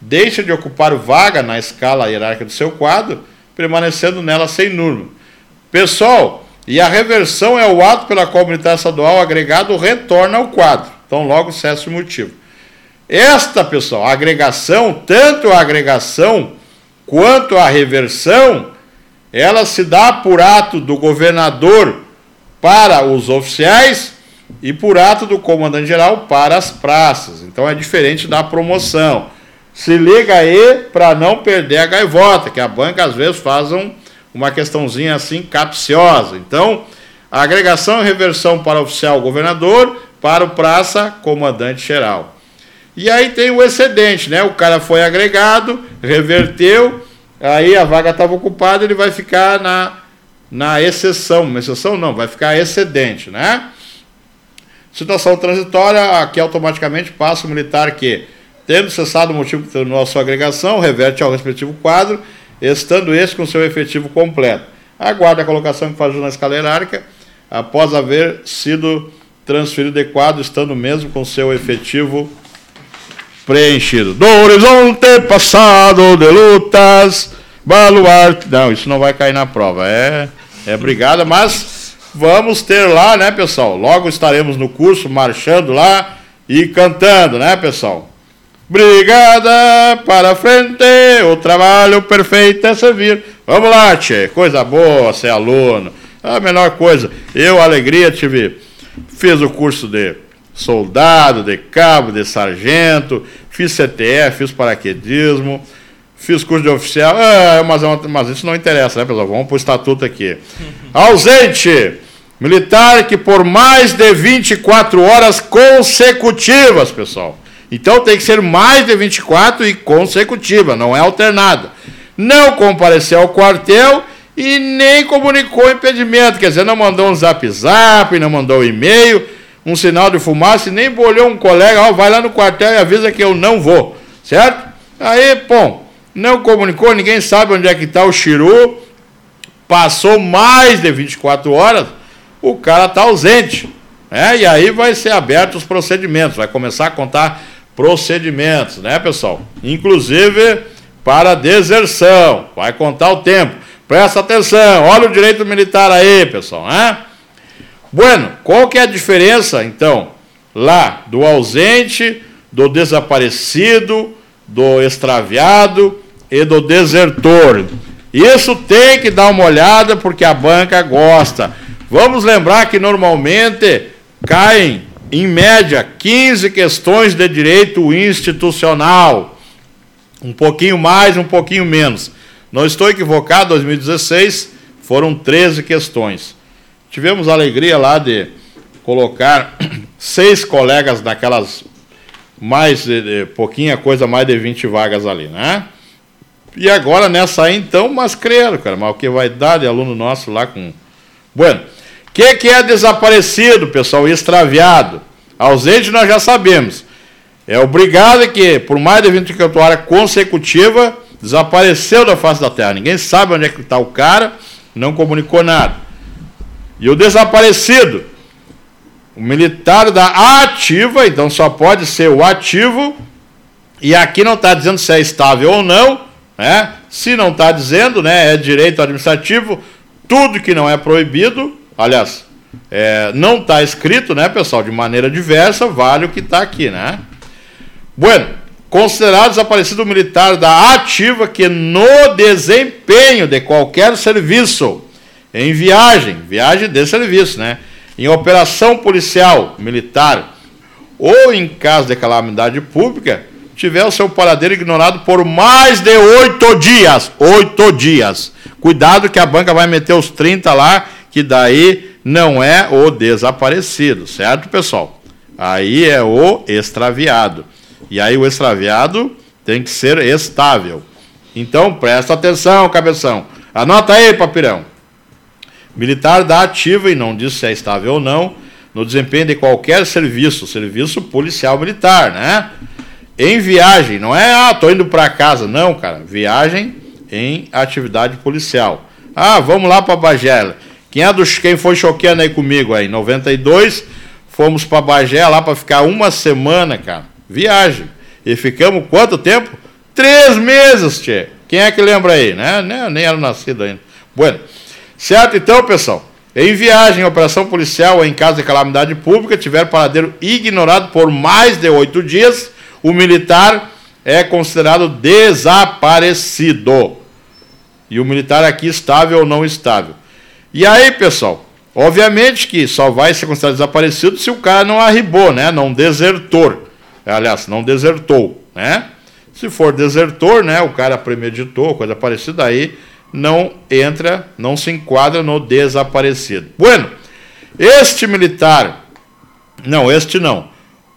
Deixa de ocupar vaga na escala hierárquica do seu quadro, permanecendo nela sem número Pessoal, e a reversão é o ato pela qual o militar estadual agregado retorna ao quadro. Então, logo cessa o motivo. Esta, pessoal, agregação, tanto a agregação quanto a reversão, ela se dá por ato do governador para os oficiais e por ato do comandante-geral para as praças. Então é diferente da promoção. Se liga aí para não perder a gaivota, que a banca às vezes faz um, uma questãozinha assim capciosa. Então, agregação e reversão para oficial governador, para o praça comandante-geral. E aí tem o excedente, né? O cara foi agregado, reverteu, aí a vaga estava ocupada, ele vai ficar na, na exceção. Uma exceção não, vai ficar excedente, né? Situação transitória, aqui automaticamente passa o militar que, tendo cessado o motivo que terminou a sua agregação, reverte ao respectivo quadro, estando esse com seu efetivo completo. Aguarda a colocação que faz na escala hierárquica, após haver sido transferido de quadro, estando mesmo com seu efetivo preenchido. Do horizonte passado de lutas, baluarte. Não, isso não vai cair na prova. É, é brigada, mas vamos ter lá, né, pessoal? Logo estaremos no curso marchando lá e cantando, né, pessoal? Brigada para frente, o trabalho perfeito é servir. Vamos lá, tchê, coisa boa ser aluno. A menor coisa. Eu, alegria, tive. Fiz o curso de soldado, de cabo, de sargento, fiz CTF, fiz paraquedismo Fiz curso de oficial. Ah, mas, é mas isso não interessa, né, pessoal? Vamos para o estatuto aqui. Ausente. Militar que por mais de 24 horas consecutivas, pessoal. Então tem que ser mais de 24 e consecutiva, não é alternada. Não compareceu ao quartel e nem comunicou impedimento, quer dizer, não mandou um zap zap, não mandou um e-mail, um sinal de fumaça e nem bolhou um colega, ó, vai lá no quartel e avisa que eu não vou, certo? Aí, bom, não comunicou, ninguém sabe onde é que está o Chiru, passou mais de 24 horas, o cara está ausente. Né? E aí vai ser aberto os procedimentos, vai começar a contar procedimentos, né, pessoal? Inclusive para deserção, vai contar o tempo. Presta atenção, olha o direito militar aí, pessoal, né? Bueno, qual que é a diferença, então, lá do ausente, do desaparecido, do extraviado e do desertor. Isso tem que dar uma olhada porque a banca gosta. Vamos lembrar que normalmente caem, em média, 15 questões de direito institucional. Um pouquinho mais, um pouquinho menos. Não estou equivocado, 2016 foram 13 questões. Tivemos a alegria lá de colocar seis colegas daquelas mais, de, pouquinha coisa, mais de 20 vagas ali, né? E agora nessa aí, então, mas creio, cara, mas o que vai dar de aluno nosso lá com. Bueno, que, que é desaparecido, pessoal? Extraviado. Ausente nós já sabemos. É obrigado que, por mais de 24 horas consecutiva, desapareceu da face da terra. Ninguém sabe onde é que está o cara, não comunicou nada. E o desaparecido, o militar da ativa, então só pode ser o ativo, e aqui não está dizendo se é estável ou não, né? Se não está dizendo, né, é direito administrativo, tudo que não é proibido, aliás, é, não está escrito, né, pessoal, de maneira diversa, vale o que está aqui, né? Bueno, considerado desaparecido militar da ativa que no desempenho de qualquer serviço, em viagem, viagem de serviço, né? Em operação policial, militar, ou em caso de calamidade pública, tiver o seu paradeiro ignorado por mais de oito dias. Oito dias. Cuidado que a banca vai meter os 30 lá, que daí não é o desaparecido, certo, pessoal? Aí é o extraviado. E aí o extraviado tem que ser estável. Então presta atenção, cabeção. Anota aí, papirão. Militar dá ativa e não diz se é estável ou não no desempenho de qualquer serviço, serviço policial militar, né? em viagem, não é, ah, tô indo para casa, não, cara, viagem em atividade policial. Ah, vamos lá para Bagé. Quem é dos quem foi choqueando aí comigo aí? 92, fomos para Bagé lá para ficar uma semana, cara. Viagem. E ficamos quanto tempo? Três meses, tchê. Quem é que lembra aí, né? Nem, nem era nascido ainda. Bueno, certo então, pessoal. Em viagem, operação policial ou em caso de calamidade pública, tiver paradeiro ignorado por mais de oito dias, o militar é considerado desaparecido. E o militar aqui estável ou não estável. E aí, pessoal, Obviamente que só vai ser considerado desaparecido se o cara não arribou, né? Não desertor. Aliás, não desertou, né? Se for desertor, né? O cara premeditou, coisa parecida aí, não entra, não se enquadra no desaparecido. Bueno, este militar, não, este não.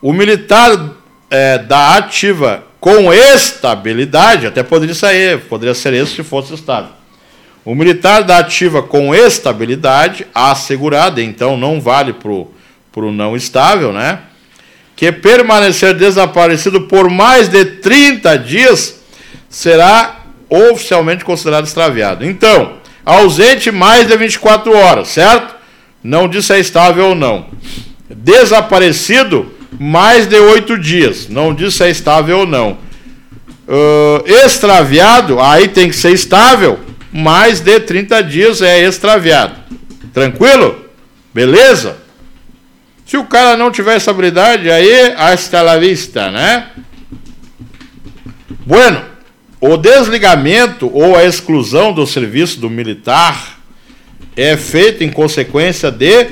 O militar é, da ativa com estabilidade, até poderia sair, poderia ser esse se fosse estável. O militar da ativa com estabilidade assegurada, então não vale para o não estável, né? Que permanecer desaparecido por mais de 30 dias será oficialmente considerado extraviado. Então, ausente mais de 24 horas, certo? Não disse se é estável ou não. Desaparecido mais de 8 dias, não disse se é estável ou não. Uh, extraviado, aí tem que ser estável, mais de 30 dias é extraviado. Tranquilo? Beleza? Se o cara não tiver estabilidade, aí hasta la vista, né? Bueno, o desligamento ou a exclusão do serviço do militar é feito em consequência de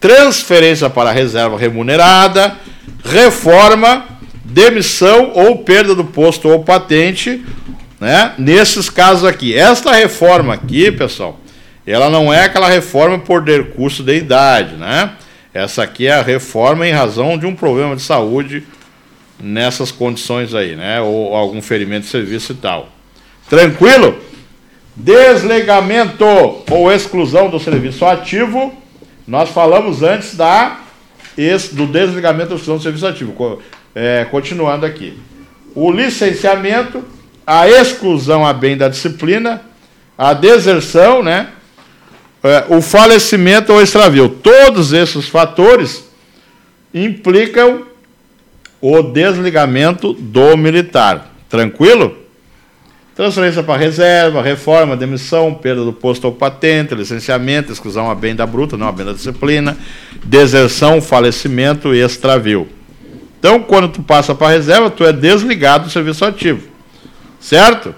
transferência para reserva remunerada, reforma, demissão ou perda do posto ou patente, né? Nesses casos aqui. Esta reforma aqui, pessoal, ela não é aquela reforma por decurso de idade, né? Essa aqui é a reforma em razão de um problema de saúde nessas condições aí, né? Ou algum ferimento de serviço e tal. Tranquilo? Desligamento ou exclusão do serviço ativo. Nós falamos antes da do desligamento ou exclusão do serviço ativo. É, continuando aqui. O licenciamento, a exclusão a bem da disciplina, a deserção, né? É, o falecimento ou extravio. Todos esses fatores implicam o desligamento do militar. Tranquilo? Transferência para reserva, reforma, demissão, perda do posto ou patente, licenciamento, exclusão a bem da bruta, não a bem da disciplina, deserção, falecimento e extravio. Então, quando tu passa para reserva, tu é desligado do serviço ativo. Certo?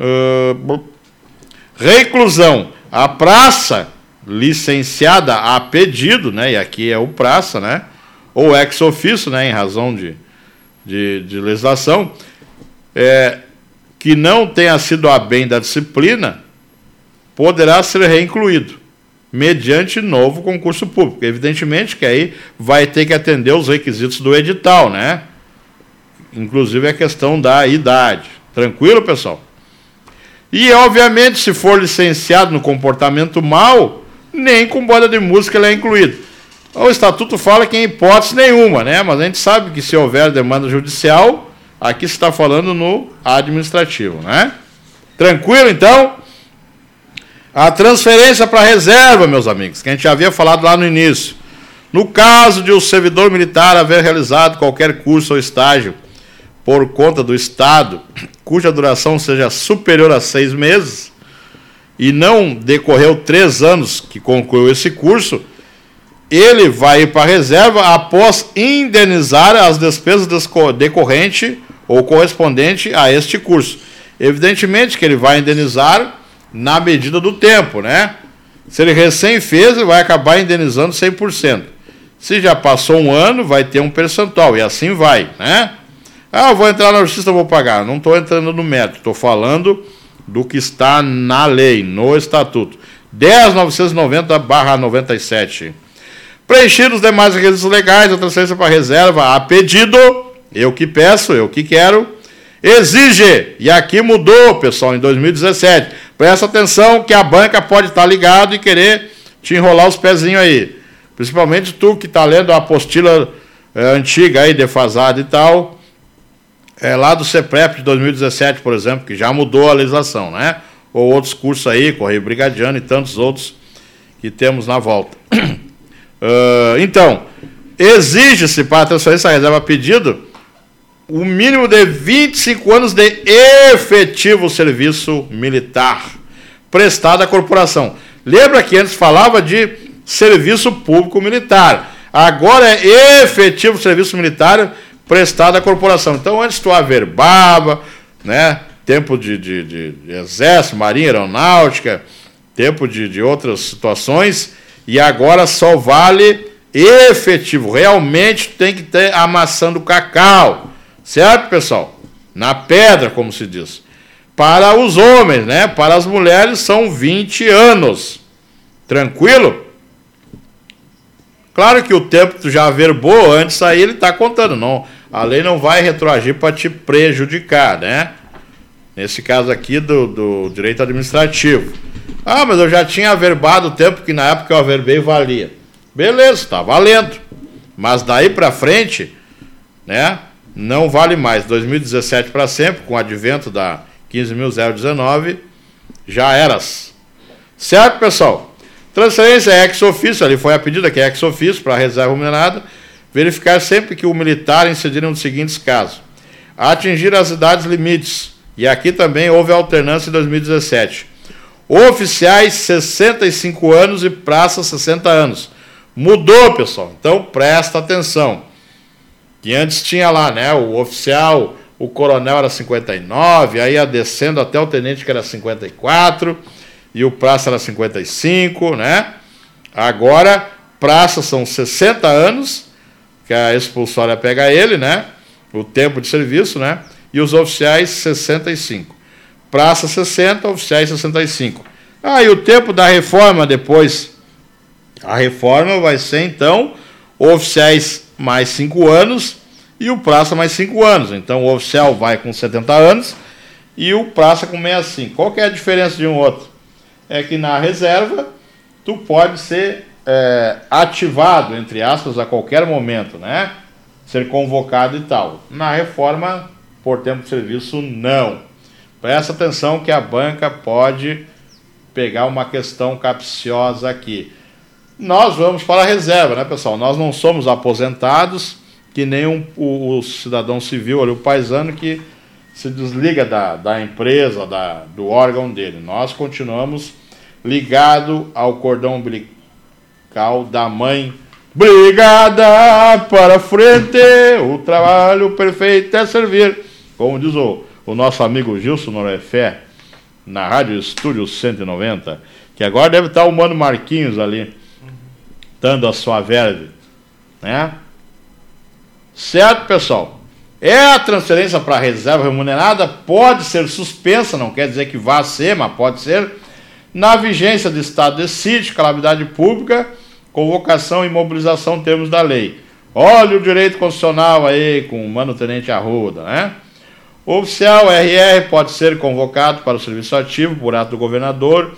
Uh, reclusão. A praça licenciada a pedido, né? E aqui é o praça, né? ou ex officio, né, em razão de, de, de legislação, é, que não tenha sido a bem da disciplina, poderá ser reincluído, mediante novo concurso público. Evidentemente que aí vai ter que atender os requisitos do edital, né? Inclusive a questão da idade. Tranquilo, pessoal? E, obviamente, se for licenciado no comportamento mal, nem com banda de música ele é incluído. O estatuto fala que em hipótese nenhuma, né? Mas a gente sabe que se houver demanda judicial, aqui se está falando no administrativo, né? Tranquilo, então? A transferência para reserva, meus amigos, que a gente já havia falado lá no início. No caso de o um servidor militar haver realizado qualquer curso ou estágio por conta do Estado, cuja duração seja superior a seis meses, e não decorreu três anos que concluiu esse curso, ele vai para a reserva após indenizar as despesas decorrente ou correspondente a este curso. Evidentemente que ele vai indenizar na medida do tempo, né? Se ele recém fez, ele vai acabar indenizando 100%. Se já passou um ano, vai ter um percentual, e assim vai, né? Ah, vou entrar na justiça, vou pagar. Não estou entrando no método, estou falando do que está na lei, no estatuto. 10.990-97. Preencher os demais requisitos legais, a transferência para reserva a pedido, eu que peço, eu que quero. Exige, e aqui mudou, pessoal, em 2017. Presta atenção que a banca pode estar ligado e querer te enrolar os pezinhos aí. Principalmente tu que está lendo a apostila é, antiga aí, defasada e tal. É, lá do CEPREP de 2017, por exemplo, que já mudou a legislação, né? Ou outros cursos aí, Correio Brigadiano e tantos outros que temos na volta. Uh, então, exige-se para transferência da reserva pedido o mínimo de 25 anos de efetivo serviço militar prestado à corporação. Lembra que antes falava de serviço público militar. Agora é efetivo serviço militar prestado à corporação. Então, antes tu averbava, né? Tempo de, de, de, exército, marinha, aeronáutica, tempo de, de outras situações, e agora só vale efetivo. Realmente tem que ter amassando cacau. Certo, pessoal? Na pedra, como se diz. Para os homens, né? Para as mulheres são 20 anos. Tranquilo? Claro que o tempo tu já verbou antes aí ele está contando, não. A lei não vai retroagir para te prejudicar, né? Nesse caso aqui do, do direito administrativo. Ah, mas eu já tinha averbado o tempo que na época eu averbei valia. Beleza, está valendo. Mas daí para frente, né? Não vale mais. 2017 para sempre, com o advento da 15.019, já eras. Certo, pessoal? Transferência é ex ofício, ali foi a pedida que é ex ofício para reserva remunerada, verificar sempre que o militar incidir nos seguintes casos: atingir as idades limites, e aqui também houve alternância em 2017. Oficiais 65 anos e praça 60 anos. Mudou, pessoal. Então presta atenção. Que antes tinha lá, né, o oficial, o coronel era 59, aí ia descendo até o tenente que era 54 e o praça era 55, né? Agora, praça são 60 anos, que a expulsória pega ele, né? O tempo de serviço, né? E os oficiais 65. Praça 60, oficiais 65. Ah, e o tempo da reforma depois? A reforma vai ser então oficiais mais 5 anos e o praça mais 5 anos. Então o oficial vai com 70 anos e o praça com 65. Qual que é a diferença de um outro? é que na reserva tu pode ser é, ativado, entre aspas, a qualquer momento, né? Ser convocado e tal. Na reforma, por tempo de serviço, não. Presta atenção que a banca pode pegar uma questão capciosa aqui. Nós vamos para a reserva, né, pessoal? Nós não somos aposentados, que nem um, o, o cidadão civil ali, o paisano, que se desliga da, da empresa, da, do órgão dele. Nós continuamos ligado ao cordão umbilical da mãe. Brigada para frente, o trabalho perfeito é servir. Como diz o, o nosso amigo Gilson Norefé, na Rádio Estúdio 190, que agora deve estar o Mano Marquinhos ali, dando a sua verde. Né? Certo, pessoal? É a transferência para reserva remunerada, pode ser suspensa, não quer dizer que vá ser, mas pode ser na vigência do estado de sítio, calamidade pública, convocação e mobilização em termos da lei. Olha o direito constitucional aí com o Mano Tenente Arruda, né? O oficial RR pode ser convocado para o serviço ativo por ato do governador,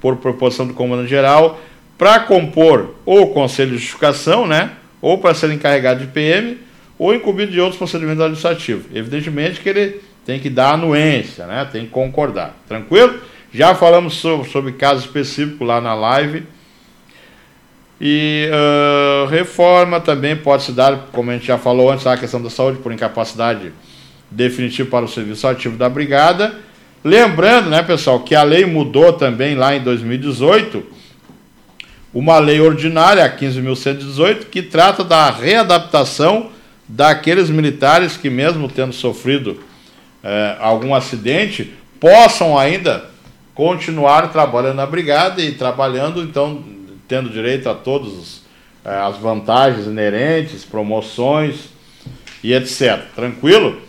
por proposição do comandante geral, para compor ou conselho de justificação, né? Ou para ser encarregado de PM, ou incumbido de outros procedimentos administrativos. Evidentemente que ele tem que dar anuência, né? Tem que concordar. Tranquilo? Já falamos sobre, sobre casos específicos lá na live. E uh, reforma também pode se dar, como a gente já falou antes, a questão da saúde por incapacidade definitiva para o serviço ativo da brigada. Lembrando, né, pessoal, que a lei mudou também lá em 2018, uma lei ordinária, a 15.118, que trata da readaptação daqueles militares que, mesmo tendo sofrido eh, algum acidente, possam ainda continuar trabalhando na brigada e trabalhando, então, tendo direito a todas eh, as vantagens inerentes, promoções e etc. Tranquilo?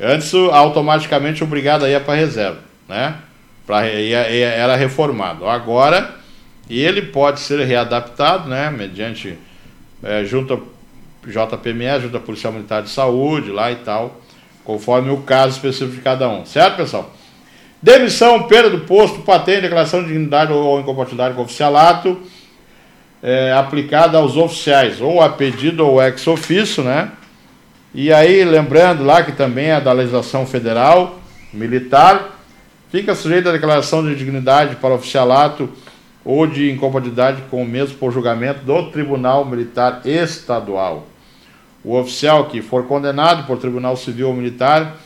Antes, automaticamente, o brigada ia para reserva, né? Pra, era reformado. Agora, ele pode ser readaptado, né? Mediante é, junta JPME, Junta Policial Militar de Saúde, lá e tal, conforme o caso específico de cada um. Certo, pessoal? Demissão, perda do posto, patente, declaração de dignidade ou incompatibilidade com oficialato, é, aplicada aos oficiais, ou a pedido ou ex ofício, né? E aí, lembrando lá que também é da legislação federal, militar, fica sujeito à declaração de dignidade para oficialato ou de incompatibilidade com o mesmo por julgamento do Tribunal Militar Estadual. O oficial que for condenado por Tribunal Civil ou Militar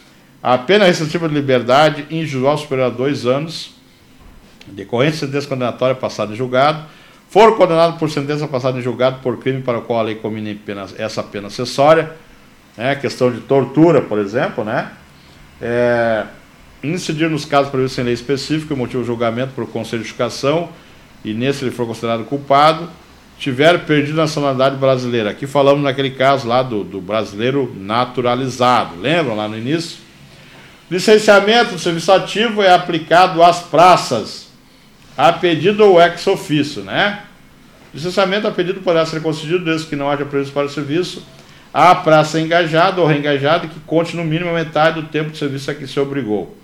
a pena restritiva de liberdade injurial superior a dois anos, decorrente de sentença condenatória passada em julgado, for condenado por sentença passada em julgado por crime para o qual a lei combina pena, essa pena acessória, né, questão de tortura, por exemplo, né, é, incidir nos casos previstos em lei específica, motivo de julgamento por conselho de educação, e nesse ele for considerado culpado, tiver perdido a nacionalidade brasileira. Aqui falamos naquele caso lá do, do brasileiro naturalizado. Lembram lá no início? Licenciamento do serviço ativo é aplicado às praças, a pedido ou ex ofício, né? Licenciamento a pedido poderá ser concedido desde que não haja prejuízo para o serviço à praça engajada ou reengajada que conte no mínimo a metade do tempo de serviço a que se obrigou.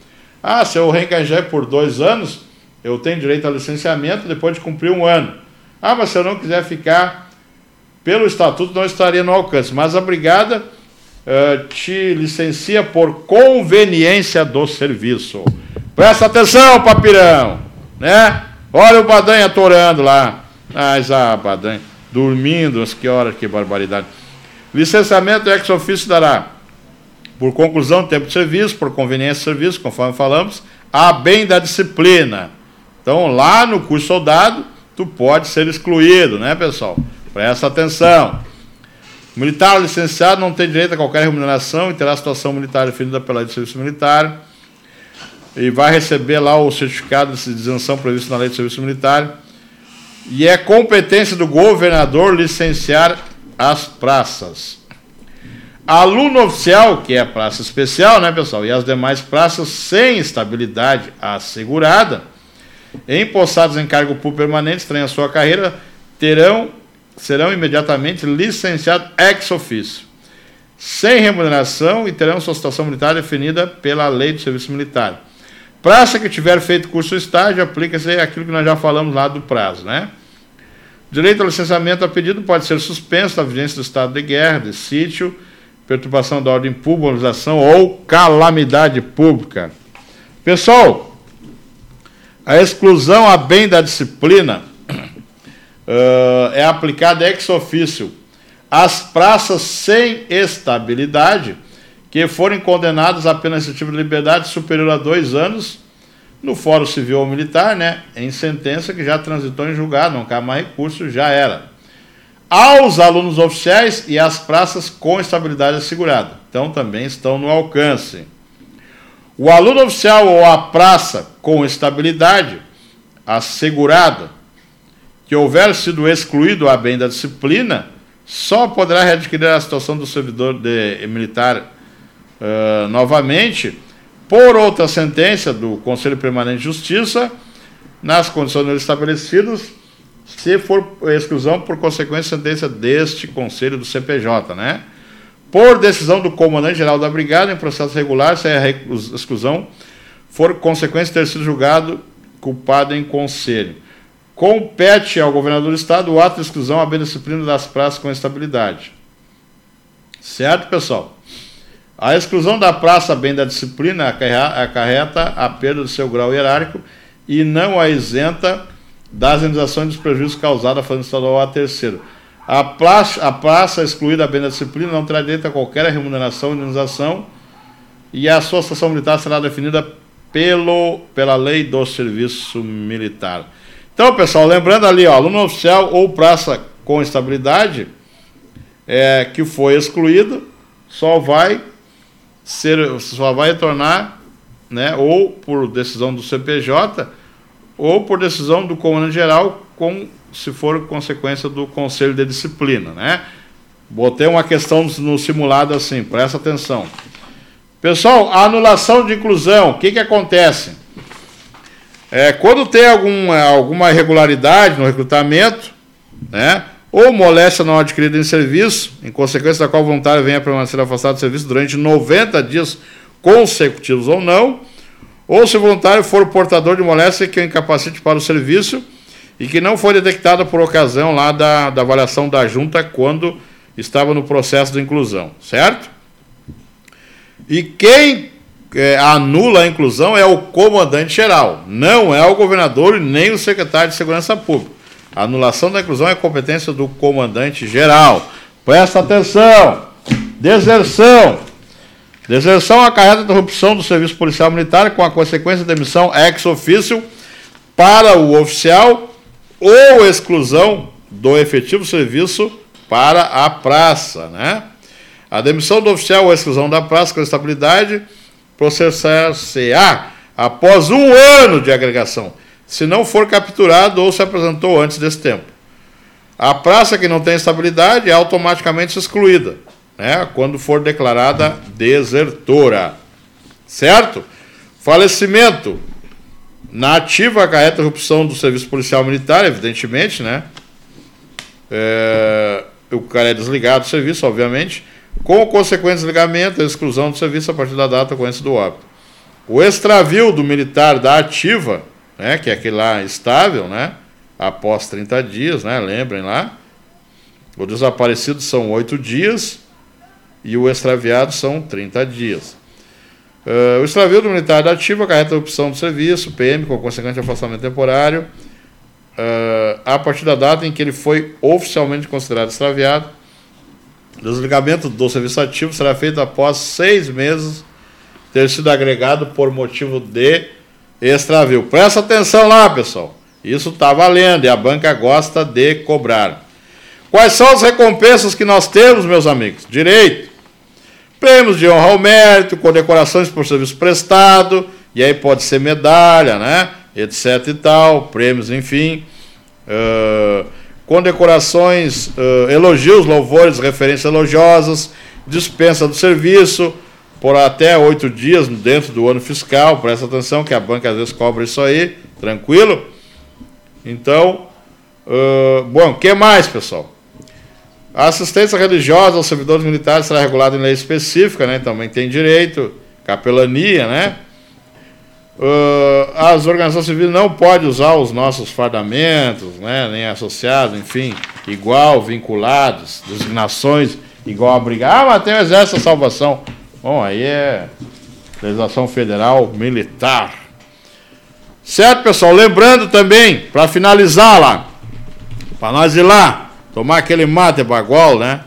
Ah, se eu reengajar por dois anos, eu tenho direito a licenciamento depois de cumprir um ano. Ah, mas se eu não quiser ficar pelo estatuto, não estaria no alcance. Mas a brigada uh, te licencia por conveniência do serviço. Presta atenção, papirão, né? Olha o Badanha atorando lá. Mas, ah, Badanha, dormindo, que horas, que barbaridade. Licenciamento ex ofício dará, por conclusão do tempo de serviço, por conveniência de serviço, conforme falamos, a bem da disciplina. Então, lá no curso soldado, tu pode ser excluído, né, pessoal? Presta atenção. Militar licenciado não tem direito a qualquer remuneração e terá situação militar definida pela lei de serviço militar e vai receber lá o certificado de isenção previsto na lei de serviço militar. E é competência do governador licenciar as praças. Aluno oficial, que é a praça especial, né, pessoal? E as demais praças sem estabilidade assegurada empossados em cargo público permanente, estranha a sua carreira, terão, serão imediatamente licenciados ex officio, sem remuneração e terão sua situação militar definida pela lei do serviço militar. Praça que tiver feito curso estágio, aplica-se aquilo que nós já falamos lá do prazo, né? Direito ao licenciamento a pedido pode ser suspenso na vigência do estado de guerra, de sítio, perturbação da ordem pública, mobilização ou calamidade pública. Pessoal, a exclusão a bem da disciplina uh, é aplicada ex ofício às praças sem estabilidade que forem condenadas a pena restritiva de liberdade superior a dois anos no Fórum Civil ou Militar, né, em sentença que já transitou em julgado, não cabe mais recurso, já era. Aos alunos oficiais e às praças com estabilidade assegurada. Então também estão no alcance. O aluno oficial ou a praça com estabilidade assegurada, que houver sido excluído a bem da disciplina, só poderá readquirir a situação do servidor de, militar uh, novamente por outra sentença do Conselho Permanente de Justiça, nas condições estabelecidas, se for exclusão por consequência de sentença deste Conselho do CPJ, né? por decisão do comandante-geral da brigada, em processo regular, se a exclusão for consequência de ter sido julgado culpado em conselho. Compete ao governador do estado o ato de exclusão à disciplina das praças com estabilidade. Certo, pessoal? A exclusão da praça bem da disciplina acarreta a perda do seu grau hierárquico e não a isenta das indenizações dos prejuízos causados à família estadual a terceiro. A praça, a praça excluída bem da disciplina não terá direito a qualquer remuneração ou indenização e a sua estação militar será definida pelo, pela lei do serviço militar. Então, pessoal, lembrando ali, ó, aluno oficial ou praça com estabilidade é, que foi excluído, só vai ser, só vai retornar, né, ou por decisão do CPJ, ou por decisão do comandante geral com se for consequência do conselho de disciplina, né? Botei uma questão no simulado assim, presta atenção. Pessoal, a anulação de inclusão, o que, que acontece? É, quando tem algum, alguma irregularidade no recrutamento, né, ou moléstia não adquirida em serviço, em consequência da qual o voluntário venha permanecer afastado do serviço durante 90 dias consecutivos ou não, ou se o voluntário for portador de moléstia que o incapacite para o serviço, e que não foi detectada por ocasião lá da, da avaliação da junta quando estava no processo de inclusão, certo? E quem é, anula a inclusão é o comandante geral, não é o governador nem o secretário de Segurança Pública. A anulação da inclusão é competência do comandante geral. Presta atenção! Deserção. Deserção acarreta a interrupção do serviço policial militar com a consequência de demissão ex officio para o oficial ou exclusão do efetivo serviço para a praça, né? A demissão do oficial ou exclusão da praça com estabilidade processar-se-á após um ano de agregação, se não for capturado ou se apresentou antes desse tempo. A praça que não tem estabilidade é automaticamente excluída, né, quando for declarada desertora. Certo? Falecimento. Na ativa acarreta a interrupção do serviço policial militar, evidentemente, né? É, o cara é desligado do serviço, obviamente, com o consequente desligamento e exclusão do serviço a partir da data ocorrência do óbito. O extravio do militar da ativa, né, que é aquele lá estável, né, após 30 dias, né, lembrem lá, o desaparecido são 8 dias e o extraviado são 30 dias. Uh, o extravio do militar da ativa acarreta a opção do serviço, PM, com consequente afastamento temporário, uh, a partir da data em que ele foi oficialmente considerado extraviado. O desligamento do serviço ativo será feito após seis meses ter sido agregado por motivo de extravio. Presta atenção lá, pessoal. Isso está valendo e a banca gosta de cobrar. Quais são as recompensas que nós temos, meus amigos? Direito prêmios de honra ao mérito, condecorações por serviço prestado, e aí pode ser medalha, né? Etc e tal, prêmios, enfim. Uh, condecorações, uh, elogios, louvores, referências elogiosas, dispensa do serviço por até oito dias dentro do ano fiscal. Presta atenção que a banca às vezes cobra isso aí, tranquilo? Então, uh, bom, o que mais, pessoal? A assistência religiosa aos servidores militares será regulada em lei específica, né? Também tem direito, capelania, né? Uh, as organizações civis não podem usar os nossos fardamentos, né? Nem associados, enfim, igual, vinculados, designações igual a brigar. Ah, mas tem o Exército da Salvação. Bom, aí é legislação federal militar. Certo, pessoal? Lembrando também, para finalizar lá, para nós ir lá, Tomar aquele mate bagual, né?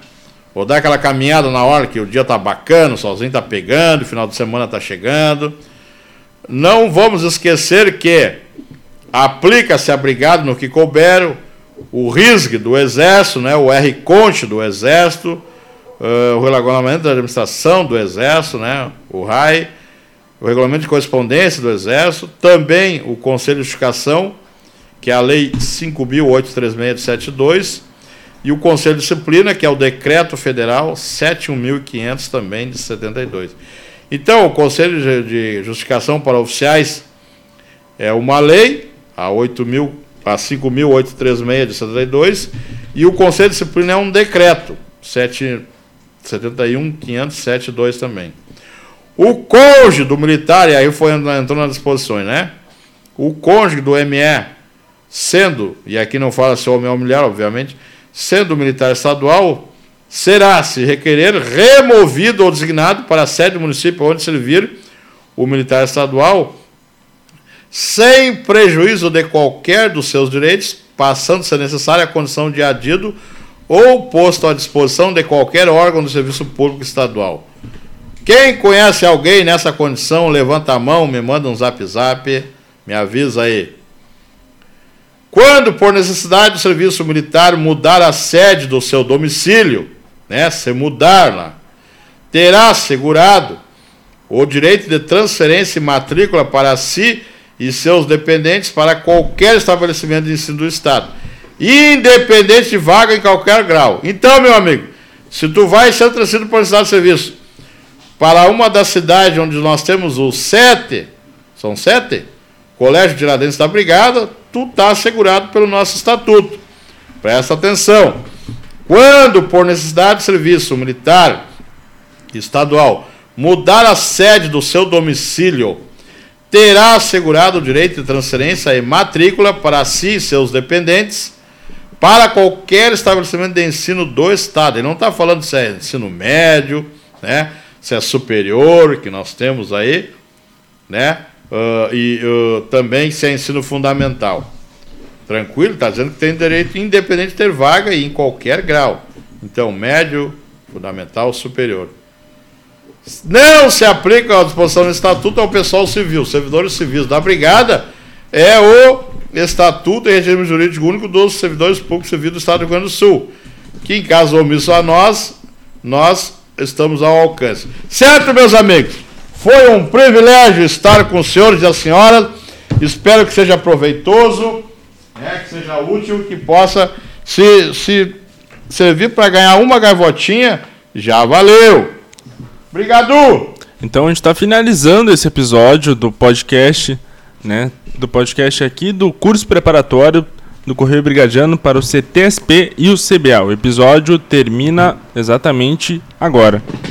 Ou dar aquela caminhada na hora que o dia tá bacana, o solzinho tá pegando, o final de semana tá chegando. Não vamos esquecer que aplica-se abrigado no que couber o RISG do Exército, né, o R-Conte do Exército, uh, o regulamento da administração do Exército, né, o RAI, o regulamento de correspondência do Exército, também o Conselho de Justificação, que é a Lei 5.83672, e o Conselho de Disciplina, que é o Decreto Federal 7.500 também de 72. Então, o Conselho de Justificação para Oficiais é uma lei, a, 8 mil, a 5.836 de 72, e o Conselho de Disciplina é um decreto, 71.572 também. O cônjuge do militar, e aí foi entrando nas disposições, né? O cônjuge do ME, sendo, e aqui não fala se homem ou mulher, obviamente, sendo militar estadual, será, se requerer, removido ou designado para a sede do município onde servir o militar estadual, sem prejuízo de qualquer dos seus direitos, passando a ser necessária a condição de adido ou posto à disposição de qualquer órgão do serviço público estadual. Quem conhece alguém nessa condição, levanta a mão, me manda um zap zap, me avisa aí. Quando, por necessidade do serviço militar, mudar a sede do seu domicílio, né, se mudar lá, terá assegurado o direito de transferência e matrícula para si e seus dependentes para qualquer estabelecimento de ensino do Estado, independente de vaga em qualquer grau. Então, meu amigo, se tu vai ser transferido por necessidade de serviço para uma das cidades onde nós temos os sete, são sete, Colégio Tiradentes da Brigada, tu está assegurado pelo nosso estatuto. Presta atenção. Quando, por necessidade de serviço militar estadual, mudar a sede do seu domicílio, terá assegurado o direito de transferência e matrícula para si e seus dependentes para qualquer estabelecimento de ensino do Estado. Ele não está falando se é ensino médio, né? se é superior, que nós temos aí, né? uh, e uh, também se é ensino fundamental. Tranquilo? Está dizendo que tem direito independente de ter vaga em qualquer grau. Então, médio, fundamental, superior. Não se aplica a disposição do Estatuto ao pessoal civil. Servidores civis da Brigada é o Estatuto e Regime Jurídico Único dos Servidores Públicos Civis do Estado do Rio Grande do Sul. Que, em caso omisso a nós, nós estamos ao alcance. Certo, meus amigos? Foi um privilégio estar com os senhores e as senhoras. Espero que seja proveitoso, né, que seja útil, que possa se, se servir para ganhar uma gaivotinha. Já valeu. Obrigado. Então a gente está finalizando esse episódio do podcast, né? Do podcast aqui do curso preparatório do Correio Brigadiano para o CTSP e o CBA. O episódio termina exatamente agora.